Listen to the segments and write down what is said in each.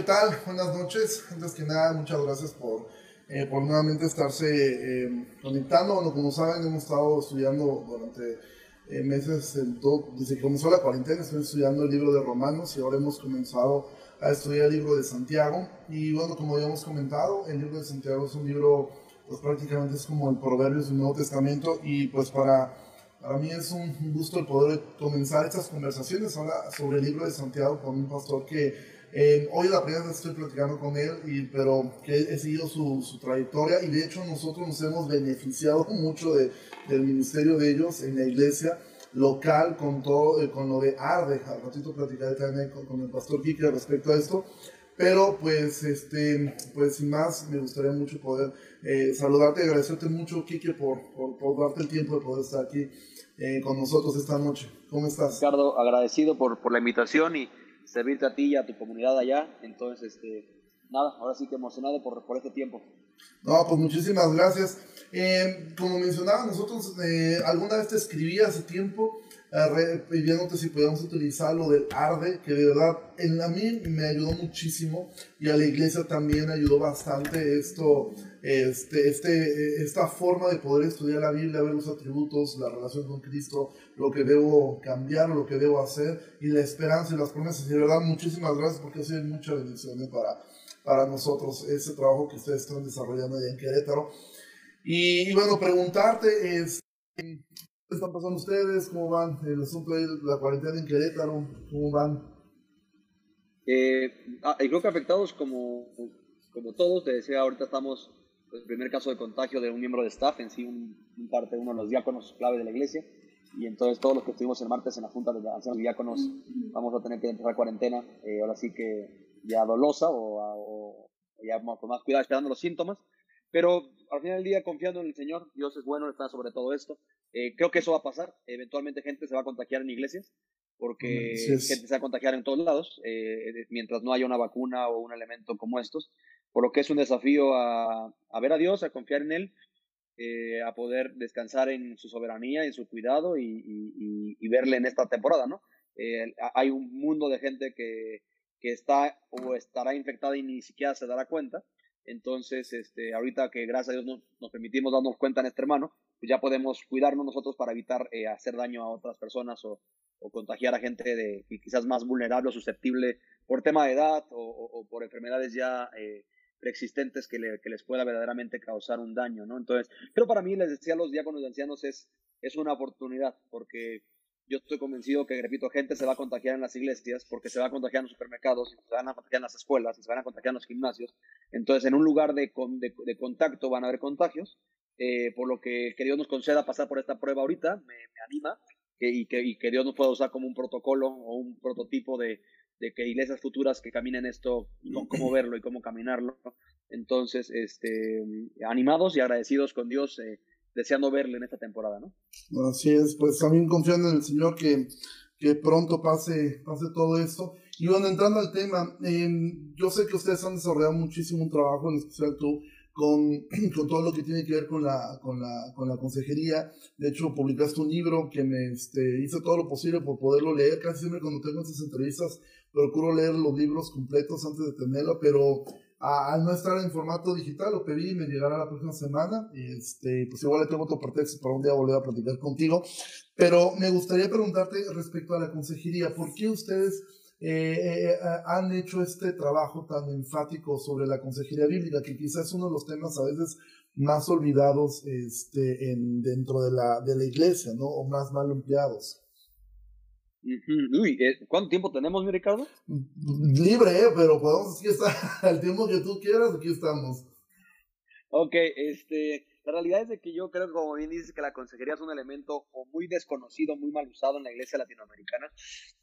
¿qué tal? Buenas noches. Antes que nada, muchas gracias por, eh, por nuevamente estarse eh, conectando. Bueno, como saben, hemos estado estudiando durante eh, meses, desde que comenzó la cuarentena, estoy estudiando el libro de Romanos y ahora hemos comenzado a estudiar el libro de Santiago. Y bueno, como ya hemos comentado, el libro de Santiago es un libro, pues prácticamente es como el Proverbios del Nuevo Testamento y pues para para mí es un gusto el poder comenzar estas conversaciones ahora sobre el libro de Santiago con un pastor que eh, hoy la primera vez estoy platicando con él, y, pero que he seguido su, su, trayectoria y de hecho nosotros nos hemos beneficiado mucho de, del ministerio de ellos en la iglesia local con todo, eh, con lo de Arde. Al ratito platicaré también con, con el pastor Kike respecto a esto. Pero pues, este, pues sin más, me gustaría mucho poder eh, saludarte y agradecerte mucho, Kike, por, por, por, darte el tiempo de poder estar aquí eh, con nosotros esta noche. ¿Cómo estás? Ricardo, agradecido por, por la invitación y servirte a ti y a tu comunidad allá. Entonces, este, nada, ahora sí que emocionado por, por este tiempo. No, pues muchísimas gracias. Eh, como mencionaba, nosotros eh, alguna vez te escribí hace tiempo eh, pidiéndote si podíamos utilizar lo del ARDE, que de verdad en, a mí me ayudó muchísimo y a la iglesia también ayudó bastante esto, este, este, esta forma de poder estudiar la Biblia, ver los atributos, la relación con Cristo, lo que debo cambiar, lo que debo hacer y la esperanza y las promesas. Y de verdad, muchísimas gracias porque ha sido mucha bendición para, para nosotros ese trabajo que ustedes están desarrollando allá en Querétaro. Y, bueno, preguntarte es, ¿qué están pasando ustedes? ¿Cómo van? El asunto de la cuarentena en Querétaro, ¿cómo van? Eh, ah, creo que afectados como, como todos, te decía, ahorita estamos, pues, el primer caso de contagio de un miembro de staff, en sí, un, parte de uno de los diáconos clave de la iglesia, y entonces todos los que estuvimos el martes en la Junta de Ancianos Diáconos vamos a tener que empezar cuarentena, eh, ahora sí que ya dolosa o, o ya con más cuidado esperando los síntomas, pero al final del día confiando en el Señor, Dios es bueno, está sobre todo esto. Eh, creo que eso va a pasar. Eventualmente gente se va a contagiar en iglesias, porque gente se va a contagiar en todos lados, eh, mientras no haya una vacuna o un elemento como estos. Por lo que es un desafío a, a ver a Dios, a confiar en Él, eh, a poder descansar en su soberanía, en su cuidado y, y, y verle en esta temporada, ¿no? hay un mundo de gente que, que está o estará infectada y ni siquiera se dará cuenta. Entonces, este, ahorita que gracias a Dios nos, permitimos darnos cuenta en este hermano, pues ya podemos cuidarnos nosotros para evitar eh, hacer daño a otras personas o, o, contagiar a gente de quizás más vulnerable o susceptible por tema de edad o, o por enfermedades ya eh, preexistentes que, le, que, les pueda verdaderamente causar un daño, ¿no? Entonces, pero para mí, les decía a los diáconos de ancianos, es, es una oportunidad, porque yo estoy convencido que, repito, gente se va a contagiar en las iglesias porque se va a contagiar en los supermercados, se van a contagiar en las escuelas, se van a contagiar en los gimnasios. Entonces, en un lugar de, de, contacto van a haber contagios, eh, por lo que que Dios nos conceda pasar por esta prueba ahorita, me, anima, y, que, y que Dios nos pueda usar como un protocolo o un prototipo de, de que iglesias futuras que caminen esto, cómo verlo y cómo caminarlo. Entonces, este, animados y agradecidos con Dios. Eh, deseando verle en esta temporada, ¿no? Así es, pues también confiando en el Señor que, que pronto pase, pase todo esto. Y bueno, entrando al tema, yo sé que ustedes han desarrollado muchísimo un trabajo, en especial tú, con, con, todo lo que tiene que ver con la, con, la, con la consejería. De hecho, publicaste un libro que me este, hice todo lo posible por poderlo leer. Casi siempre cuando tengo estas entrevistas procuro leer los libros completos antes de tenerlo, pero al no estar en formato digital, lo pedí y me llegará la próxima semana. Este, pues igual le tengo otro pretexto para un día volver a platicar contigo. Pero me gustaría preguntarte respecto a la consejería, ¿por qué ustedes eh, eh, han hecho este trabajo tan enfático sobre la consejería bíblica, que quizás es uno de los temas a veces más olvidados este, en, dentro de la, de la iglesia, ¿no? O más mal empleados. Uy, eh, ¿cuánto tiempo tenemos, mi Ricardo? Libre, ¿eh? pero podemos aquí estar al tiempo que tú quieras, aquí estamos. Ok, este, la realidad es de que yo creo, como bien dices, que la consejería es un elemento muy desconocido, muy mal usado en la iglesia latinoamericana.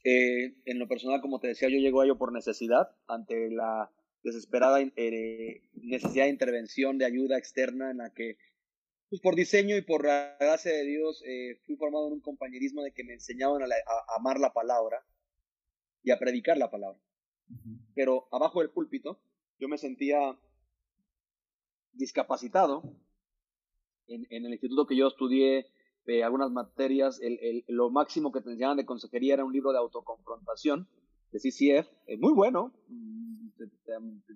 Eh, en lo personal, como te decía, yo llego a ello por necesidad, ante la desesperada eh, necesidad de intervención, de ayuda externa en la que pues por diseño y por la gracia de Dios, eh, fui formado en un compañerismo de que me enseñaban a, amar la palabra y a predicar la palabra. Pero abajo del púlpito, yo me sentía discapacitado. En, el instituto que yo estudié, eh, algunas materias, el, lo máximo que te enseñaban de consejería era un libro de autoconfrontación, de CCF, muy bueno, mm,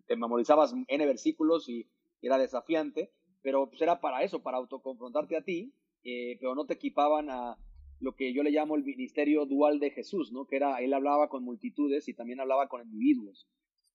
te, memorizabas N versículos y era desafiante, pero pues era para eso, para autoconfrontarte a ti, eh, pero no te equipaban a lo que yo le llamo el ministerio dual de Jesús, ¿no? Que era, él hablaba con multitudes y también hablaba con individuos.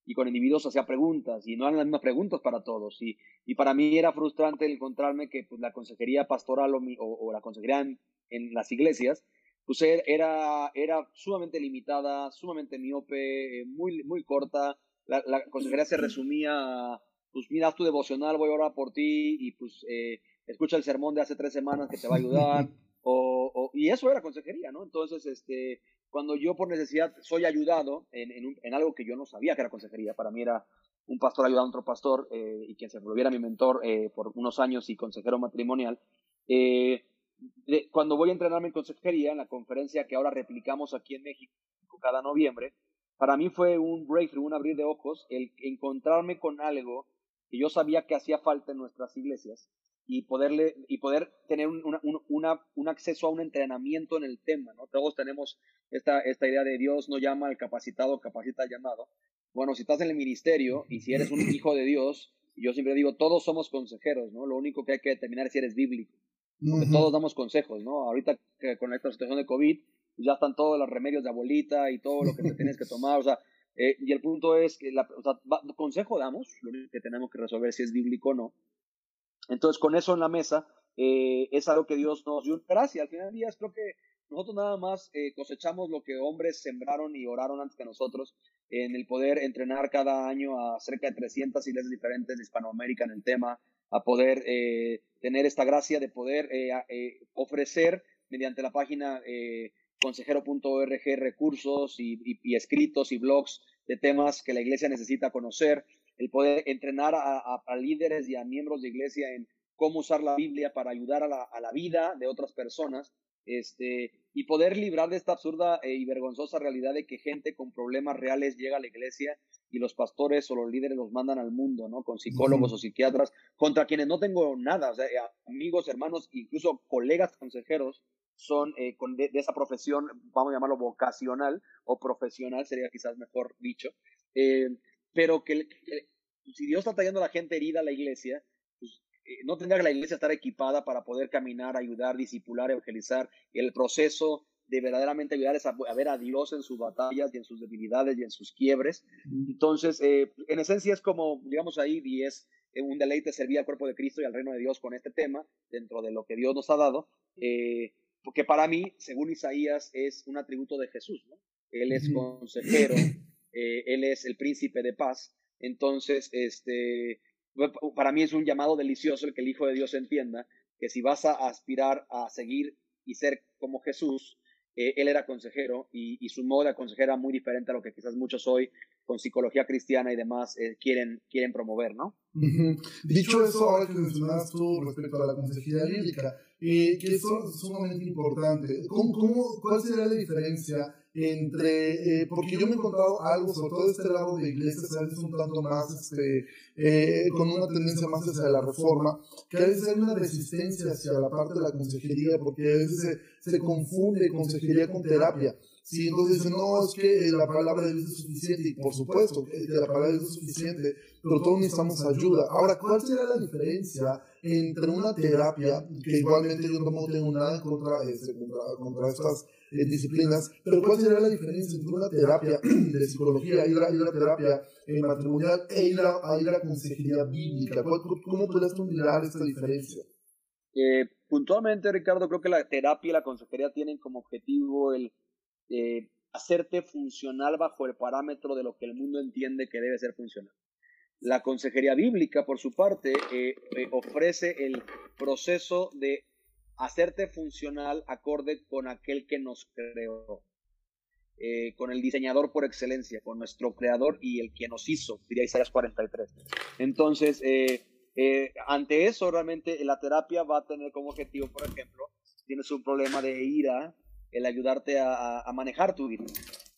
Y con individuos hacía preguntas y no eran las mismas preguntas para todos. Y, y para mí era frustrante encontrarme que pues, la consejería pastoral o, la consejería en, las iglesias, pues er, era, era sumamente limitada, sumamente miope, eh, muy, muy corta. La, consejería se resumía pues mira, tu devocional, voy a orar por ti y pues eh, escucha el sermón de hace tres semanas que te va a ayudar. O, y eso era consejería, ¿no? Entonces, este, cuando yo por necesidad soy ayudado en, en, algo que yo no sabía que era consejería, para mí era un pastor ayudando a otro pastor eh, y quien se volviera mi mentor eh, por unos años y consejero matrimonial, eh, cuando voy a entrenarme en consejería, en la conferencia que ahora replicamos aquí en México cada noviembre, para mí fue un breakthrough, un abrir de ojos, el encontrarme con algo que yo sabía que hacía falta en nuestras iglesias y poderle y poder tener un, una, un acceso a un entrenamiento en el tema, ¿no? Todos tenemos esta, esta idea de Dios no llama al capacitado, capacita al llamado. Bueno, si estás en el ministerio y si eres un hijo de Dios, yo siempre digo, todos somos consejeros, ¿no? Lo único que hay que determinar es si eres bíblico. todos damos consejos, ¿no? Ahorita que con esta situación de COVID, ya están todos los remedios de abuelita y todo lo que te tienes que tomar, o sea, eh, y el punto es que, la, o sea, consejo damos, lo único que tenemos que resolver si es bíblico o no, entonces, con eso en la mesa, eh, es algo que Dios nos dio gracia. Al final del día, creo que nosotros nada más eh, cosechamos lo que hombres sembraron y oraron antes que nosotros en el poder entrenar cada año a cerca de 300 iglesias diferentes de Hispanoamérica en el tema, a poder eh, tener esta gracia de poder ofrecer mediante la página consejero.org recursos y, escritos y blogs de temas que la iglesia necesita conocer el poder entrenar a, líderes y a miembros de iglesia en cómo usar la Biblia para ayudar a la, vida de otras personas, este, y poder librar de esta absurda e y vergonzosa realidad de que gente con problemas reales llega a la iglesia y los pastores o los líderes los mandan al mundo, ¿no? Con psicólogos o psiquiatras, contra quienes no tengo nada, o sea, amigos, hermanos, incluso colegas consejeros son eh, de, esa profesión, vamos a llamarlo vocacional o profesional, sería quizás mejor dicho, eh, pero que, si Dios está trayendo a la gente herida a la iglesia, pues eh, no tendría que la iglesia estar equipada para poder caminar, ayudar, disipular, evangelizar. El proceso de verdaderamente ayudar es a, ver a Dios en sus batallas y en sus debilidades y en sus quiebres. Entonces, eh, en esencia es como, digamos ahí, y es eh, un deleite servir al cuerpo de Cristo y al reino de Dios con este tema, dentro de lo que Dios nos ha dado, porque para mí, según Isaías, es un atributo de Jesús, ¿no? Él es consejero, eh, él es el príncipe de paz. Entonces, este, para mí es un llamado delicioso el que el Hijo de Dios entienda que si vas a aspirar a seguir y ser como Jesús, eh, él era consejero y, su modo de consejera era muy diferente a lo que quizás muchos hoy con psicología cristiana y demás eh, quieren, quieren promover, ¿no? Dicho eso, ahora que mencionabas tú respecto a la consejería bíblica, que eso es sumamente importante, ¿Cómo, cuál sería la diferencia entre, eh, porque yo me he encontrado algo, sobre todo de este lado de iglesias, a veces un tanto más, este, eh, con una tendencia más hacia la reforma, que a veces hay una resistencia hacia la parte de la consejería, porque a veces se, se confunde consejería con terapia. Sí, entonces dicen, no, es que la palabra de Dios es suficiente, y por supuesto que la palabra es suficiente, pero todos necesitamos ayuda. Ahora, ¿cuál será la diferencia entre una terapia, que igualmente yo no tengo nada contra, este, contra, contra estas eh, disciplinas, pero cuál será la diferencia entre una terapia de psicología, ir a, ir a terapia eh, matrimonial e ir a, ir a consejería bíblica? ¿Cómo tú mirar esta diferencia? Eh, puntualmente, Ricardo, creo que la terapia y la consejería tienen como objetivo el eh, hacerte funcional bajo el parámetro de lo que el mundo entiende que debe ser funcional. La consejería bíblica, por su parte, eh, eh, ofrece el proceso de hacerte funcional acorde con aquel que nos creó, con el diseñador por excelencia, con nuestro creador y el que nos hizo, diría Isaías 43. Entonces, ante eso, realmente la terapia va a tener como objetivo, por ejemplo, tienes un problema de ira, el ayudarte a, manejar tu ira,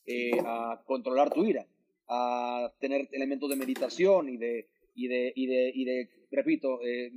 eh, a controlar tu ira, a tener elementos de meditación y de, y de, y de, y de repito, eh,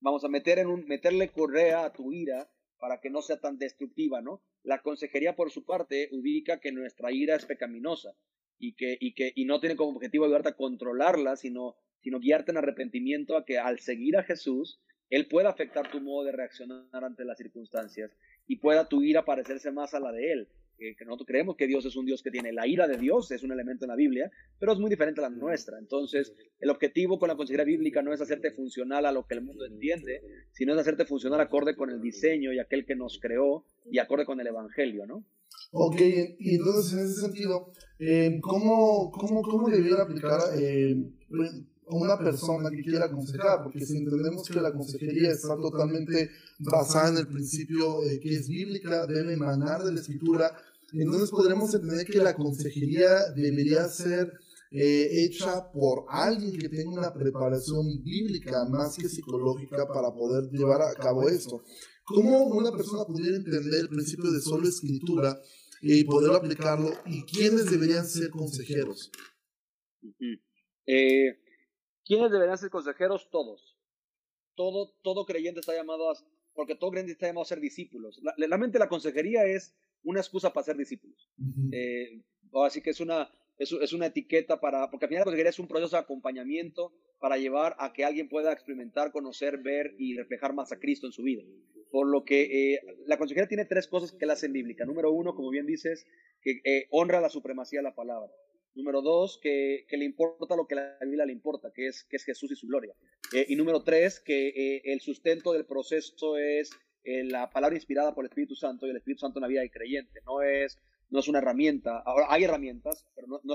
vamos a meter en un, meterle correa a tu ira para que no sea tan destructiva, ¿no? La consejería, por su parte, ubica que nuestra ira es pecaminosa y que, y que y no tiene como objetivo ayudarte a controlarla, sino, sino guiarte en arrepentimiento a que al seguir a Jesús, Él pueda afectar tu modo de reaccionar ante las circunstancias y pueda tu ira parecerse más a la de Él. que nosotros creemos que Dios es un Dios que tiene la ira de Dios, es un elemento en la Biblia, pero es muy diferente a la nuestra. Entonces, el objetivo con la consejería bíblica no es hacerte funcional a lo que el mundo entiende, sino es hacerte funcional acorde con el diseño y aquel que nos creó y acorde con el Evangelio, ¿no? Ok, y entonces en ese sentido, eh, ¿cómo, cómo, cómo debiera aplicar eh, a una persona que quiera aconsejar? Porque si entendemos que la consejería está totalmente basada en el principio eh, que es bíblica, debe emanar de la escritura, entonces podremos entender que la consejería debería ser eh, hecha por alguien que tenga una preparación bíblica más que psicológica para poder llevar a cabo esto. ¿Cómo una persona pudiera entender el principio de solo escritura y poder aplicarlo? ¿Y quiénes deberían ser consejeros? Eh, ¿Quiénes deberían ser consejeros? Todos. Todo, todo creyente está llamado a, porque todo creyente está llamado a ser discípulos. La, mente la consejería es una excusa para ser discípulos. Eh, así que es una, es, es, una etiqueta para, porque al final la consejería es un proceso de acompañamiento para llevar a que alguien pueda experimentar, conocer, ver y reflejar más a Cristo en su vida. Por lo que eh, la consejería tiene tres cosas que la hacen bíblica. Número uno, como bien dices, que eh, honra la supremacía de la palabra. Número dos, que, que, le importa lo que la Biblia le importa, que es, que es Jesús y su gloria. Eh, y número tres, que el sustento del proceso es la palabra inspirada por el Espíritu Santo y el Espíritu Santo en la vida del creyente. No es, no es una herramienta. Ahora, hay herramientas, pero no, no,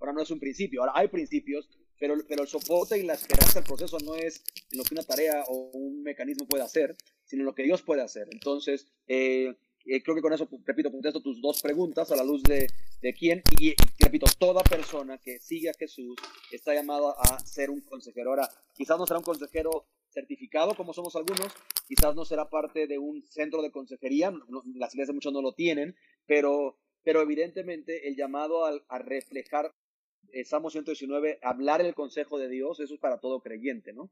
ahora no es un principio. Ahora hay principios, pero, pero el soporte y la esperanza del proceso no es en lo que una tarea o un mecanismo puede hacer, sino en lo que Dios puede hacer. Entonces, eh, eh, creo que con eso, repito, contesto tus dos preguntas a la luz de, de quién. Y, repito, toda persona que sigue a Jesús está llamada a ser un consejero. Ahora, quizás no será un consejero certificado como somos algunos, quizás no será parte de un centro de consejería, las iglesias muchos no lo tienen, pero, pero evidentemente el llamado a, a reflejar Salmo 119, hablar el consejo de Dios, eso es para todo creyente, ¿no?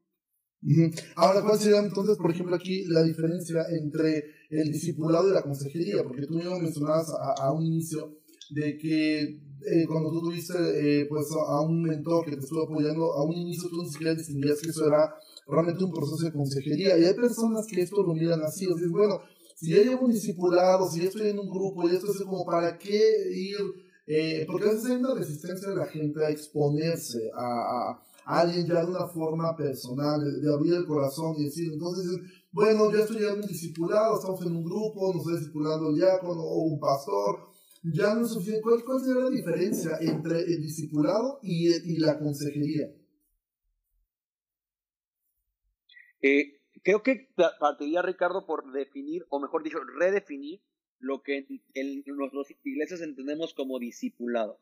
Ahora, ¿cuál sería entonces, por ejemplo, aquí la diferencia entre el discipulado y la consejería? Porque tú mismo mencionabas a, un inicio de que eh, cuando tú tuviste eh, pues a un mentor que te estuvo apoyando, a un inicio tú ni siquiera distinguías que eso era realmente un proceso de consejería. Y hay personas que esto lo miran así, o sea, bueno, si ya llevo un discipulado, si ya estoy en un grupo, y esto es como, ¿para qué ir? Eh, porque a veces hay una resistencia de la gente a exponerse a, alguien ya de una forma personal, de, abrir el corazón y decir, entonces, bueno, yo estoy ya un discipulado, estamos en un grupo, nos estoy discipulando el diácono o un pastor, ya no es suficiente. ¿Cuál, cuál sería la diferencia entre el discipulado y, y la consejería? Eh, creo que partiría, Ricardo, por definir, o mejor dicho, redefinir lo que en, nuestras iglesias entendemos como discipulado.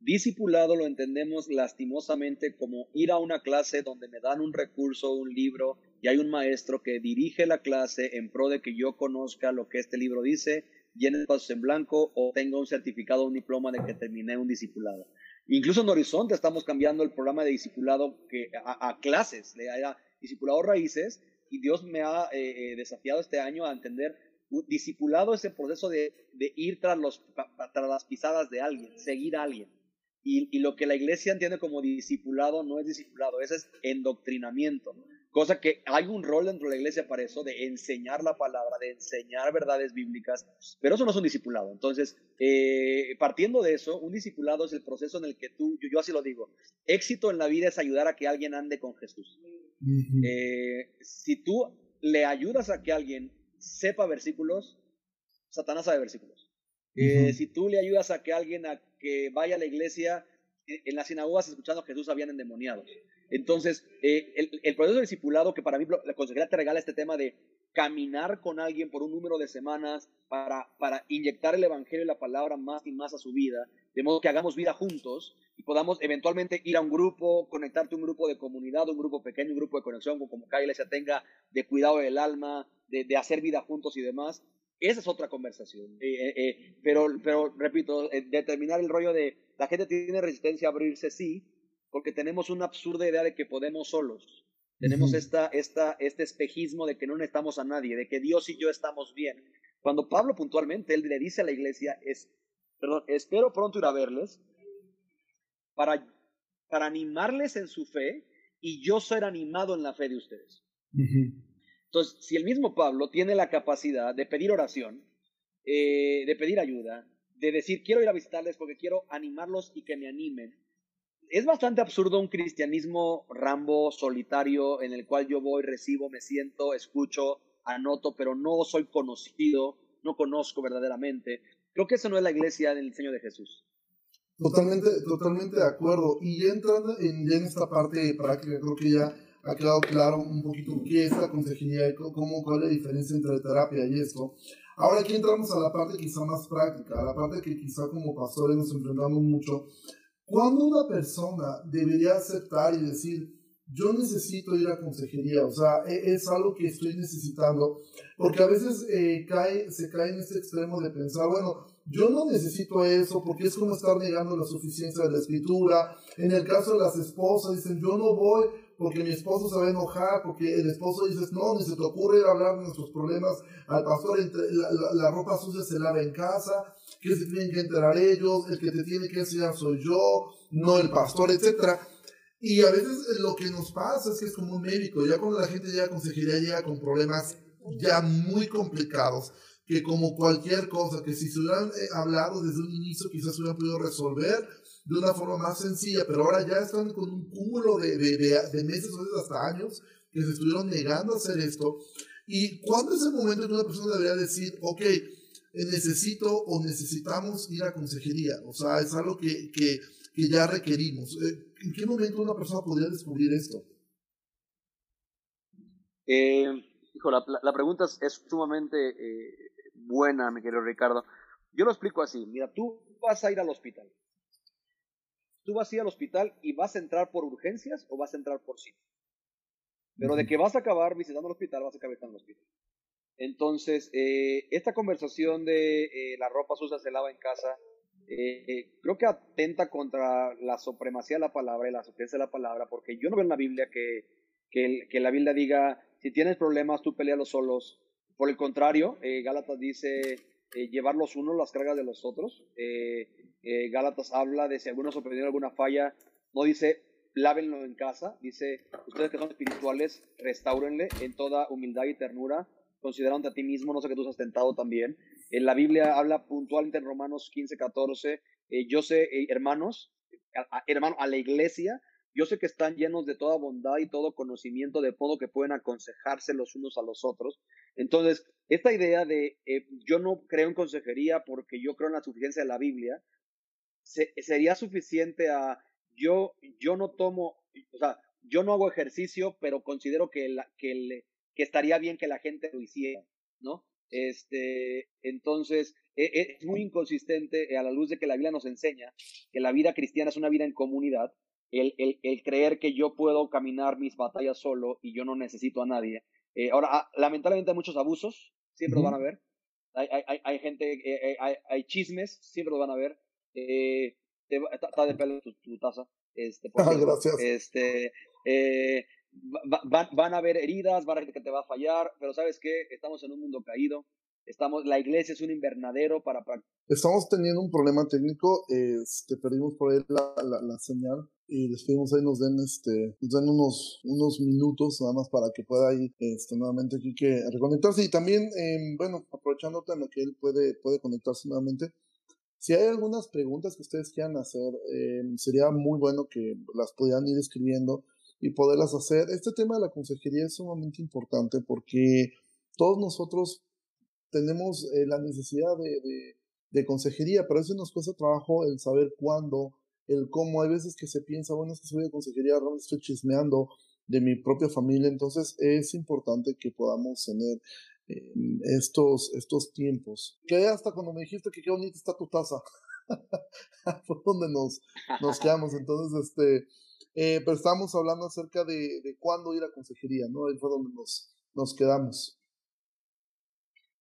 Discipulado lo entendemos lastimosamente como ir a una clase donde me dan un recurso, un libro, y hay un maestro que dirige la clase en pro de que yo conozca lo que este libro dice, llene pasos en blanco o tenga un certificado, un diploma de que terminé un discipulado. Incluso en Horizonte estamos cambiando el programa de discipulado que, a, clases, de discipulado raíces, y Dios me ha eh, eh, desafiado este año a entender discipulado es el proceso de, ir tras las pisadas de alguien, seguir a alguien. Y, lo que la iglesia entiende como discipulado no es discipulado, ese es endoctrinamiento. Cosa que hay un rol dentro de la iglesia para eso, de enseñar la palabra, de enseñar verdades bíblicas, pero eso no es un discipulado. Entonces, eh, partiendo de eso, un discipulado es el proceso en el que tú, yo, así lo digo, éxito en la vida es ayudar a que alguien ande con Jesús. Eh, si tú le ayudas a que alguien sepa versículos, Satanás sabe versículos. Eh, si tú le ayudas a que alguien a que vaya a la iglesia, eh, en las sinagogas escuchando a Jesús habían endemoniado. Entonces, eh, el, proceso de discipulado, que para mí la consejería te regala este tema de caminar con alguien por un número de semanas para, para inyectar el evangelio y la palabra más y más a su vida, de modo que hagamos vida juntos y podamos eventualmente ir a un grupo, conectarte a un grupo de comunidad, un grupo pequeño, un grupo de conexión, como cada iglesia tenga, de cuidado del alma, de, hacer vida juntos y demás, esa es otra conversación. Eh, eh, eh, pero, pero, repito, determinar el rollo de la gente tiene resistencia a abrirse, sí, porque tenemos una absurda idea de que podemos solos. Tenemos esta, esta, este espejismo de que no necesitamos a nadie, de que Dios y yo estamos bien. Cuando Pablo puntualmente, él le dice a la iglesia, es, perdón, espero pronto ir a verles para, para animarles en su fe y yo ser animado en la fe de ustedes. Entonces, si el mismo Pablo tiene la capacidad de pedir oración, eh, de pedir ayuda, de decir, quiero ir a visitarles porque quiero animarlos y que me animen, es bastante absurdo un cristianismo rambo, solitario, en el cual yo voy, recibo, me siento, escucho, anoto, pero no soy conocido, no conozco verdaderamente. Creo que eso no es la iglesia del diseño de Jesús. Totalmente, totalmente de acuerdo. Y entrando en, en esta parte práctica, creo que ya ha quedado claro un poquito qué es la consejería y cómo, cuál es la diferencia entre terapia y esto. Ahora aquí entramos a la parte quizá más práctica, a la parte que quizá como pastores nos enfrentamos mucho. ¿Cuándo una persona debería aceptar y decir, yo necesito ir a consejería, o sea, e, es, algo que estoy necesitando, porque a veces eh, cae, se cae en este extremo de pensar, bueno, yo no necesito eso porque es como estar negando la suficiencia de la escritura. En el caso de las esposas, dicen, yo no voy porque mi esposo se va a enojar, porque el esposo dice, no, ni se te ocurre hablar de nuestros problemas al pastor, la, la, ropa sucia se lava en casa, que se tienen que enterar ellos, el que te tiene que enseñar soy yo, no el pastor, etc. Y a veces lo que nos pasa es que es como un médico, ya cuando la gente llega a consejería llega con problemas ya muy complicados, que como cualquier cosa, que si se hubieran eh, hablado desde un inicio quizás se hubieran podido resolver de una forma más sencilla, pero ahora ya están con un cúmulo de, de, de, meses o hasta años que se estuvieron negando a hacer esto. ¿Y cuándo es el momento en que una persona debería decir, ok, eh, necesito o necesitamos ir a consejería? O sea, es algo que, que, que ya requerimos. Eh, ¿En qué momento una persona podría descubrir esto? Eh, hijo, la, pregunta es, sumamente eh, buena, mi querido Ricardo. Yo lo explico así. Mira, tú vas a ir al hospital. Tú vas a ir al hospital y vas a entrar por urgencias o vas a entrar por sí. Pero de que vas a acabar visitando el hospital, vas a acabar en el hospital. Entonces, eh, esta conversación de eh, la ropa sucia se lava en casa, eh, creo que atenta contra la supremacía de la palabra y la suficiencia de la palabra, porque yo no veo en la Biblia que, que, que la Biblia diga, si tienes problemas, tú pelealos solos, por el contrario, Gálatas dice eh, llevar los unos las cargas de los otros. Eh, Gálatas habla de si alguno sorprendió alguna falla, no dice lávenlo en casa, dice ustedes que son espirituales, restáurenle en toda humildad y ternura, considerando a ti mismo, no sé que tú has tentado también. En la Biblia habla puntualmente en Romanos 15, 14, yo sé, hermanos, hermano, a la iglesia, yo sé que están llenos de toda bondad y todo conocimiento, de modo que pueden aconsejarse los unos a los otros. Entonces, esta idea de eh, yo no creo en consejería porque yo creo en la suficiencia de la Biblia, sería suficiente a yo, yo no tomo, o sea, yo no hago ejercicio, pero considero que, que, estaría bien que la gente lo hiciera, ¿no? Este, entonces, e, e, es muy inconsistente a la luz de que la Biblia nos enseña que la vida cristiana es una vida en comunidad el, el, el, creer que yo puedo caminar mis batallas solo y yo no necesito a nadie. Eh, ahora, ah, lamentablemente hay muchos abusos, siempre lo van a ver. Hay, hay, hay gente, eh, eh, hay, hay, chismes, siempre lo van a ver. está de pelo tu, taza. Este, ah, gracias. Este, van, van a haber heridas, van a que te va a fallar, pero ¿sabes qué? Estamos en un mundo caído. Estamos, la iglesia es un invernadero para... Estamos teniendo un problema técnico, este, perdimos por ahí la, la, la señal y les pedimos ahí nos den este nos den unos unos minutos nada más para que pueda ir este nuevamente aquí que reconectarse. Y también eh, bueno aprovechando también que él puede puede conectarse nuevamente si hay algunas preguntas que ustedes quieran hacer eh, sería muy bueno que las pudieran ir escribiendo y poderlas hacer. Este tema de la consejería es sumamente importante porque todos nosotros tenemos eh, la necesidad de, de, de consejería pero eso nos cuesta trabajo el saber cuándo el cómo hay veces que se piensa, bueno, es que soy de consejería, realmente estoy chismeando de mi propia familia, entonces es importante que podamos tener eh, estos, estos tiempos. Que hasta cuando me dijiste que qué bonita está tu taza, fue donde nos, nos quedamos, entonces, este, eh, pero estábamos hablando acerca de, de cuándo ir a consejería, ¿no? Ahí fue donde nos, nos quedamos.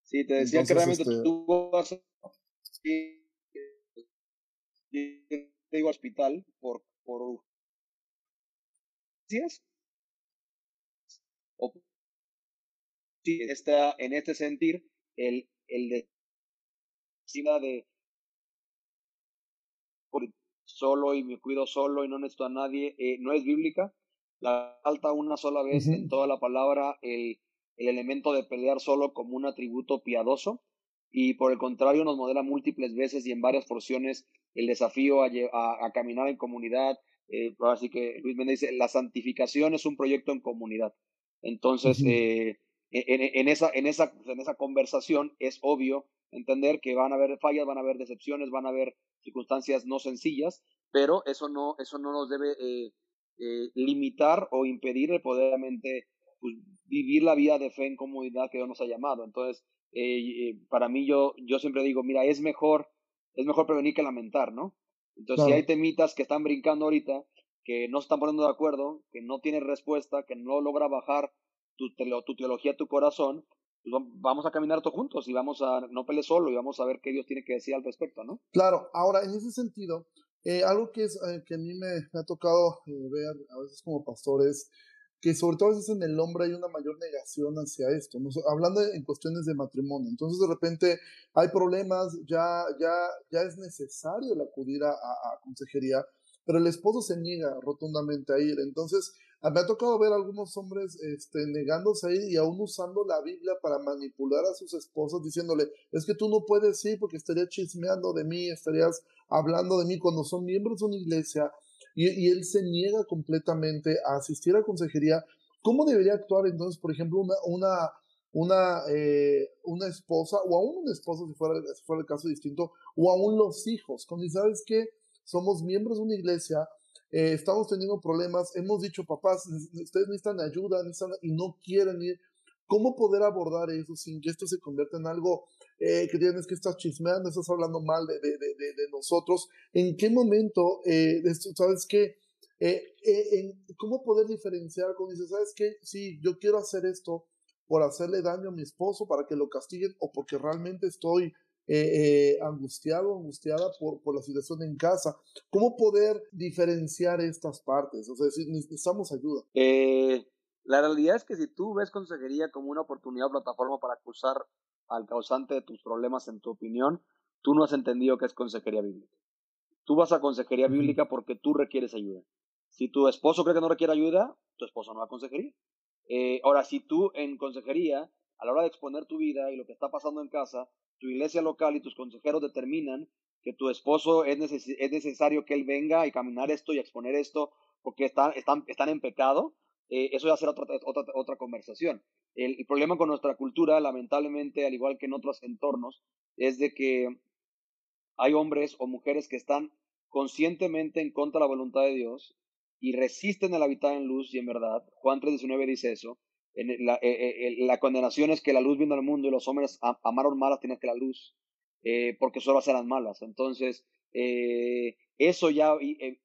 Sí, te decía que realmente este tú vas a digo hospital por, por es o si está en este sentir el, el de de solo y me cuido solo y no necesito a nadie, eh, no es bíblica. La falta una sola vez en toda la palabra el, el elemento de pelear solo como un atributo piadoso y por el contrario nos modela múltiples veces y en varias porciones el desafío a, a, caminar en comunidad. Eh, así que Luis Méndez dice, la santificación es un proyecto en comunidad. Entonces, eh, en, en, esa, en, esa, en esa conversación es obvio entender que van a haber fallas, van a haber decepciones, van a haber circunstancias no sencillas, pero eso no, eso no nos debe eh, eh, limitar o impedir el poderamente pues, vivir la vida de fe en comunidad que Dios nos ha llamado. Entonces, eh, para mí yo, yo siempre digo, mira, es mejor, es mejor prevenir que lamentar, ¿no? Entonces, si hay temitas que están brincando ahorita, que no se están poniendo de acuerdo, que no tienen respuesta, que no logra bajar tu, tu teología tu corazón, pues vamos a caminar todos juntos y vamos a no pelear solo y vamos a ver qué Dios tiene que decir al respecto, ¿no? Claro, ahora en ese sentido, eh, algo que, es, eh, que a mí me, ha tocado eh, ver a veces como pastores, que sobre todo a veces en el hombre hay una mayor negación hacia esto, hablando en cuestiones de matrimonio. Entonces de repente hay problemas, ya, ya, ya es necesario el acudir a, a consejería, pero el esposo se niega rotundamente a ir. Entonces Ah, me ha tocado ver a algunos hombres este, negándose ahí y aún usando la Biblia para manipular a sus esposas, diciéndole, es que tú no puedes ir porque estarías chismeando de mí, estarías hablando de mí cuando son miembros de una iglesia y, él se niega completamente a asistir a consejería. ¿Cómo debería actuar entonces, por ejemplo, una, una, una, eh, esposa o aún un esposo, si fuera, si fuera el caso distinto, o aún los hijos? Cuando sabes que somos miembros de una iglesia, eh, estamos teniendo problemas, hemos dicho, papás, ustedes necesitan ayuda y no quieren ir. ¿Cómo poder abordar eso sin que esto se convierta en algo eh, que tienes que estar chismeando, estás hablando mal de, de, de, de nosotros? ¿En qué momento, eh, sabes qué? Eh, en, ¿Cómo poder diferenciar cuando dices, sabes qué? Sí, yo quiero hacer esto por hacerle daño a mi esposo para que lo castiguen o porque realmente estoy eh, eh, angustiado, angustiada por, por la situación en casa. ¿Cómo poder diferenciar estas partes? O sea, si necesitamos ayuda. Eh, la realidad es que si tú ves consejería como una oportunidad o plataforma para acusar al causante de tus problemas, en tu opinión, tú no has entendido qué es consejería bíblica. Tú vas a consejería bíblica porque tú requieres ayuda. Si tu esposo cree que no requiere ayuda, tu esposo no va a consejería. Eh, ahora, si tú en consejería, a la hora de exponer tu vida y lo que está pasando en casa, tu iglesia local y tus consejeros determinan que tu esposo es, es necesario que él venga y caminar esto y exponer esto porque están, están, están en pecado, eh, eso ya será otra, otra, otra conversación. El, problema con nuestra cultura, lamentablemente, al igual que en otros entornos, es de que hay hombres o mujeres que están conscientemente en contra de la voluntad de Dios y resisten el habitar en luz y en verdad. Juan 3.19 dice eso. La, eh, eh, la, condenación es que la luz vino al mundo y los hombres amaron malas tienen que la luz, porque solo serán malas. Entonces, eso ya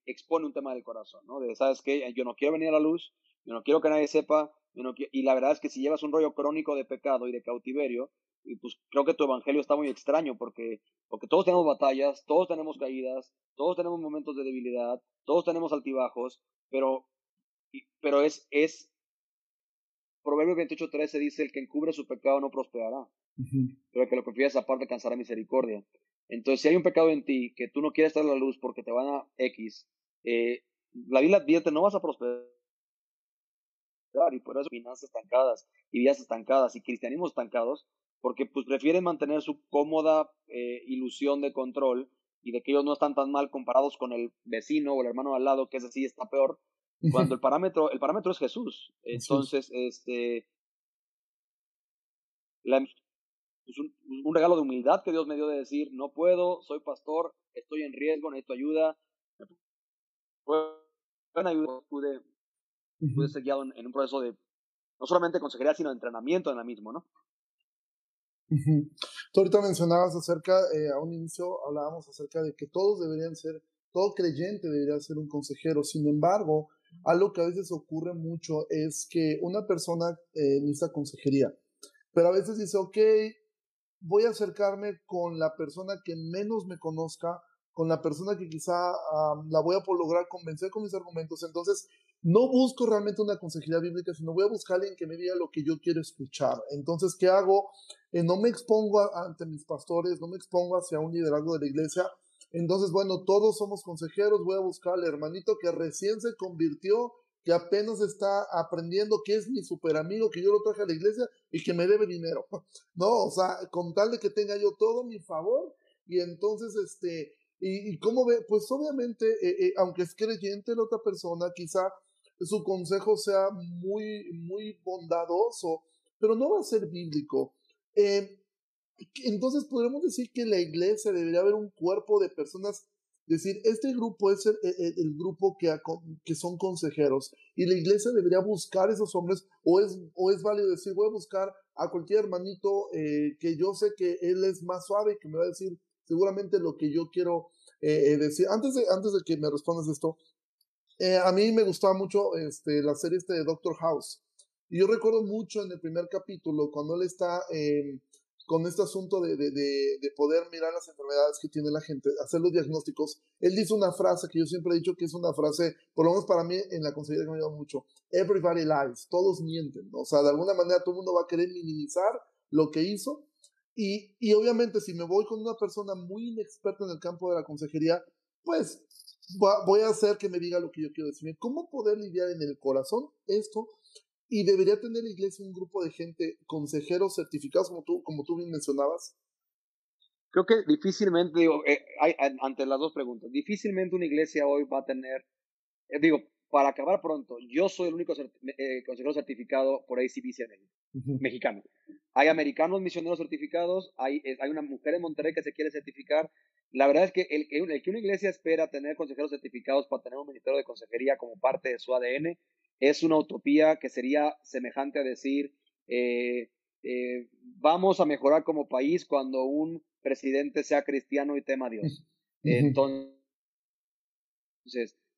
expone un tema del corazón, ¿no? De, ¿sabes qué? Yo no quiero venir a la luz, yo no quiero que nadie sepa, y la verdad es que si llevas un rollo crónico de pecado y de cautiverio, y pues creo que tu evangelio está muy extraño porque, porque todos tenemos batallas, todos tenemos caídas, todos tenemos momentos de debilidad, todos tenemos altibajos, pero, pero es, es Proverbio 28.13 dice, el que encubre su pecado no prosperará, pero el que lo confiesa aparte alcanzará misericordia. Entonces, si hay un pecado en ti que tú no quieres estar a la luz porque te van a X, eh, la Biblia advierte, no vas a prosperar. Y por eso finanzas estancadas y vidas estancadas y cristianismos estancados, porque pues prefieren mantener su cómoda eh, ilusión de control y de que ellos no están tan mal comparados con el vecino o el hermano al lado, que es así, está peor, cuando el parámetro, el parámetro es Jesús. Entonces, este, pues, un, regalo de humildad que Dios me dio de decir, no puedo, soy pastor, estoy en riesgo, necesito ayuda. Pueden ayuda, pude, pude ser guiado en, un proceso de, no solamente consejería, sino de entrenamiento en la misma, ¿no? Tú ahorita mencionabas acerca, eh, a un inicio hablábamos acerca de que todos deberían ser, todo creyente debería ser un consejero. Sin embargo, algo que a veces ocurre mucho es que una persona eh, necesita consejería, pero a veces dice, ok, voy a acercarme con la persona que menos me conozca, con la persona que quizá la voy a lograr convencer con mis argumentos. Entonces, no busco realmente una consejería bíblica, sino voy a buscar a alguien que me diga lo que yo quiero escuchar. Entonces, ¿qué hago? Eh, no me expongo ante mis pastores, no me expongo hacia un liderazgo de la iglesia, Entonces, bueno, todos somos consejeros, voy a buscar al hermanito que recién se convirtió, que apenas está aprendiendo, que es mi super amigo, que yo lo traje a la iglesia y que me debe dinero. No, o sea, con tal de que tenga yo todo mi favor y entonces, este, y, y cómo ve, pues obviamente, eh, eh, aunque es creyente la otra persona, quizá su consejo sea muy, muy bondadoso, pero no va a ser bíblico. Eh, entonces podremos decir que la iglesia debería haber un cuerpo de personas, decir, este grupo es el, el, grupo que, que, son consejeros y la iglesia debería buscar esos hombres o es, o es válido decir, voy a buscar a cualquier hermanito eh, que yo sé que él es más suave y que me va a decir seguramente lo que yo quiero eh, decir. Antes de, antes de que me respondas esto, eh, a mí me gustaba mucho este, la serie este de Doctor House. Y yo recuerdo mucho en el primer capítulo, cuando él está con este asunto de, de, de, poder mirar las enfermedades que tiene la gente, hacer los diagnósticos, él dice una frase que yo siempre he dicho que es una frase, por lo menos para mí, en la consejería que me ha ayudado mucho. Everybody lies, todos mienten. O sea, de alguna manera todo el mundo va a querer minimizar lo que hizo. Y, y obviamente si me voy con una persona muy inexperta en el campo de la consejería, pues voy a hacer que me diga lo que yo quiero decirme. ¿Cómo poder lidiar en el corazón esto? Y debería tener la iglesia un grupo de gente, consejeros certificados, como tú, como tú bien mencionabas. Creo que difícilmente, digo, eh, hay, ante las dos preguntas, difícilmente una iglesia hoy va a tener, eh, digo, para acabar pronto, yo soy el único eh, consejero certificado por ACBC mexicano. Hay americanos misioneros certificados, hay, hay una mujer en Monterrey que se quiere certificar, la verdad es que el, que una iglesia espera tener consejeros certificados para tener un ministerio de consejería como parte de su ADN es una utopía que sería semejante a decir, eh, eh, vamos a mejorar como país cuando un presidente sea cristiano y tema a Dios. Entonces,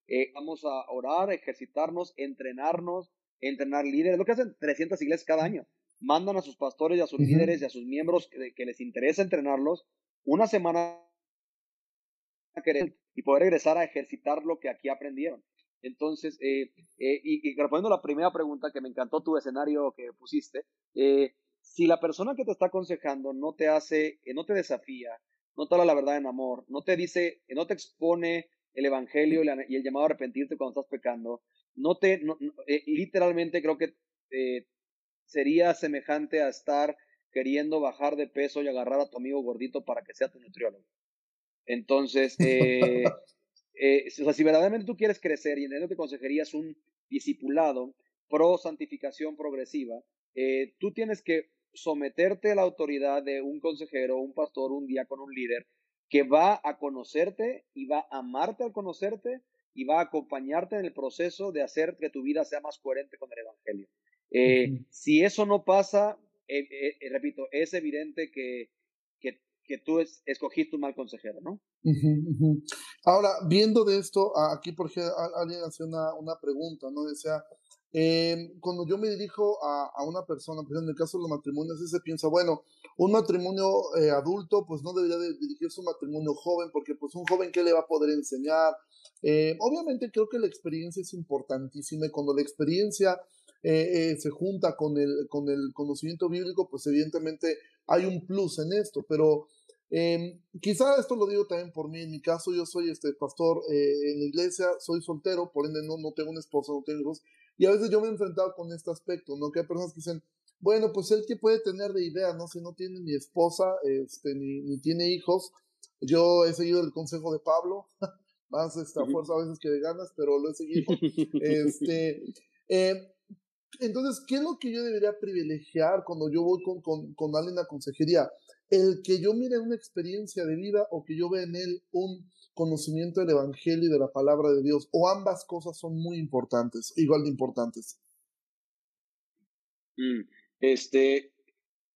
eh, vamos a orar, ejercitarnos, entrenarnos, entrenar líderes, lo que hacen 300 iglesias cada año. Mandan a sus pastores y a sus líderes y a sus miembros que les interesa entrenarlos una semana y poder regresar a ejercitar lo que aquí aprendieron. Entonces, eh, eh, y, respondiendo a la primera pregunta que me encantó tu escenario que pusiste, eh, si la persona que te está aconsejando no te hace, no te desafía, no te habla la verdad en amor, no te dice, no te expone el evangelio y, el llamado a arrepentirte cuando estás pecando, no te, literalmente creo que sería semejante a estar queriendo bajar de peso y agarrar a tu amigo gordito para que sea tu nutriólogo. Entonces, eh, eh, o sea, si verdaderamente tú quieres crecer y en el que consejerías un discipulado pro santificación progresiva, eh, tú tienes que someterte a la autoridad de un consejero, un pastor, un diácono, un líder, que va a conocerte y va a amarte al conocerte y va a acompañarte en el proceso de hacer que tu vida sea más coherente con el Evangelio. Si eso no pasa, repito, es evidente que que tú escogiste un mal consejero, ¿no? Ahora, viendo de esto, aquí por ejemplo, alguien hace una, una pregunta, ¿no? Decía, em, cuando yo me dirijo a, a, una persona, por ejemplo, en el caso de los matrimonios, se piensa, bueno, un matrimonio eh, adulto, pues no debería de dirigirse a un matrimonio joven, porque pues un joven, ¿qué le va a poder enseñar? Eh, obviamente creo que la experiencia es importantísima y cuando la experiencia eh, eh, se junta con el, con el conocimiento bíblico, pues evidentemente hay un plus en esto, pero eh, quizá esto lo digo también por mí, en mi caso yo soy este pastor eh, en la iglesia, soy soltero, por ende no, no tengo un esposo, no tengo hijos, y a veces yo me he enfrentado con este aspecto, ¿no? Que hay personas que dicen, bueno, pues él que puede tener de idea, ¿no? Si no tiene ni esposa, este, ni, ni tiene hijos, yo he seguido el consejo de Pablo, más esta fuerza a veces que de ganas, pero lo he seguido. este, eh, entonces, ¿qué es lo que yo debería privilegiar cuando yo voy con, con, con alguien a consejería? El que yo mire una experiencia de vida o que yo vea en él un conocimiento del Evangelio y de la palabra de Dios, o ambas cosas son muy importantes, igual de importantes. Mm, este,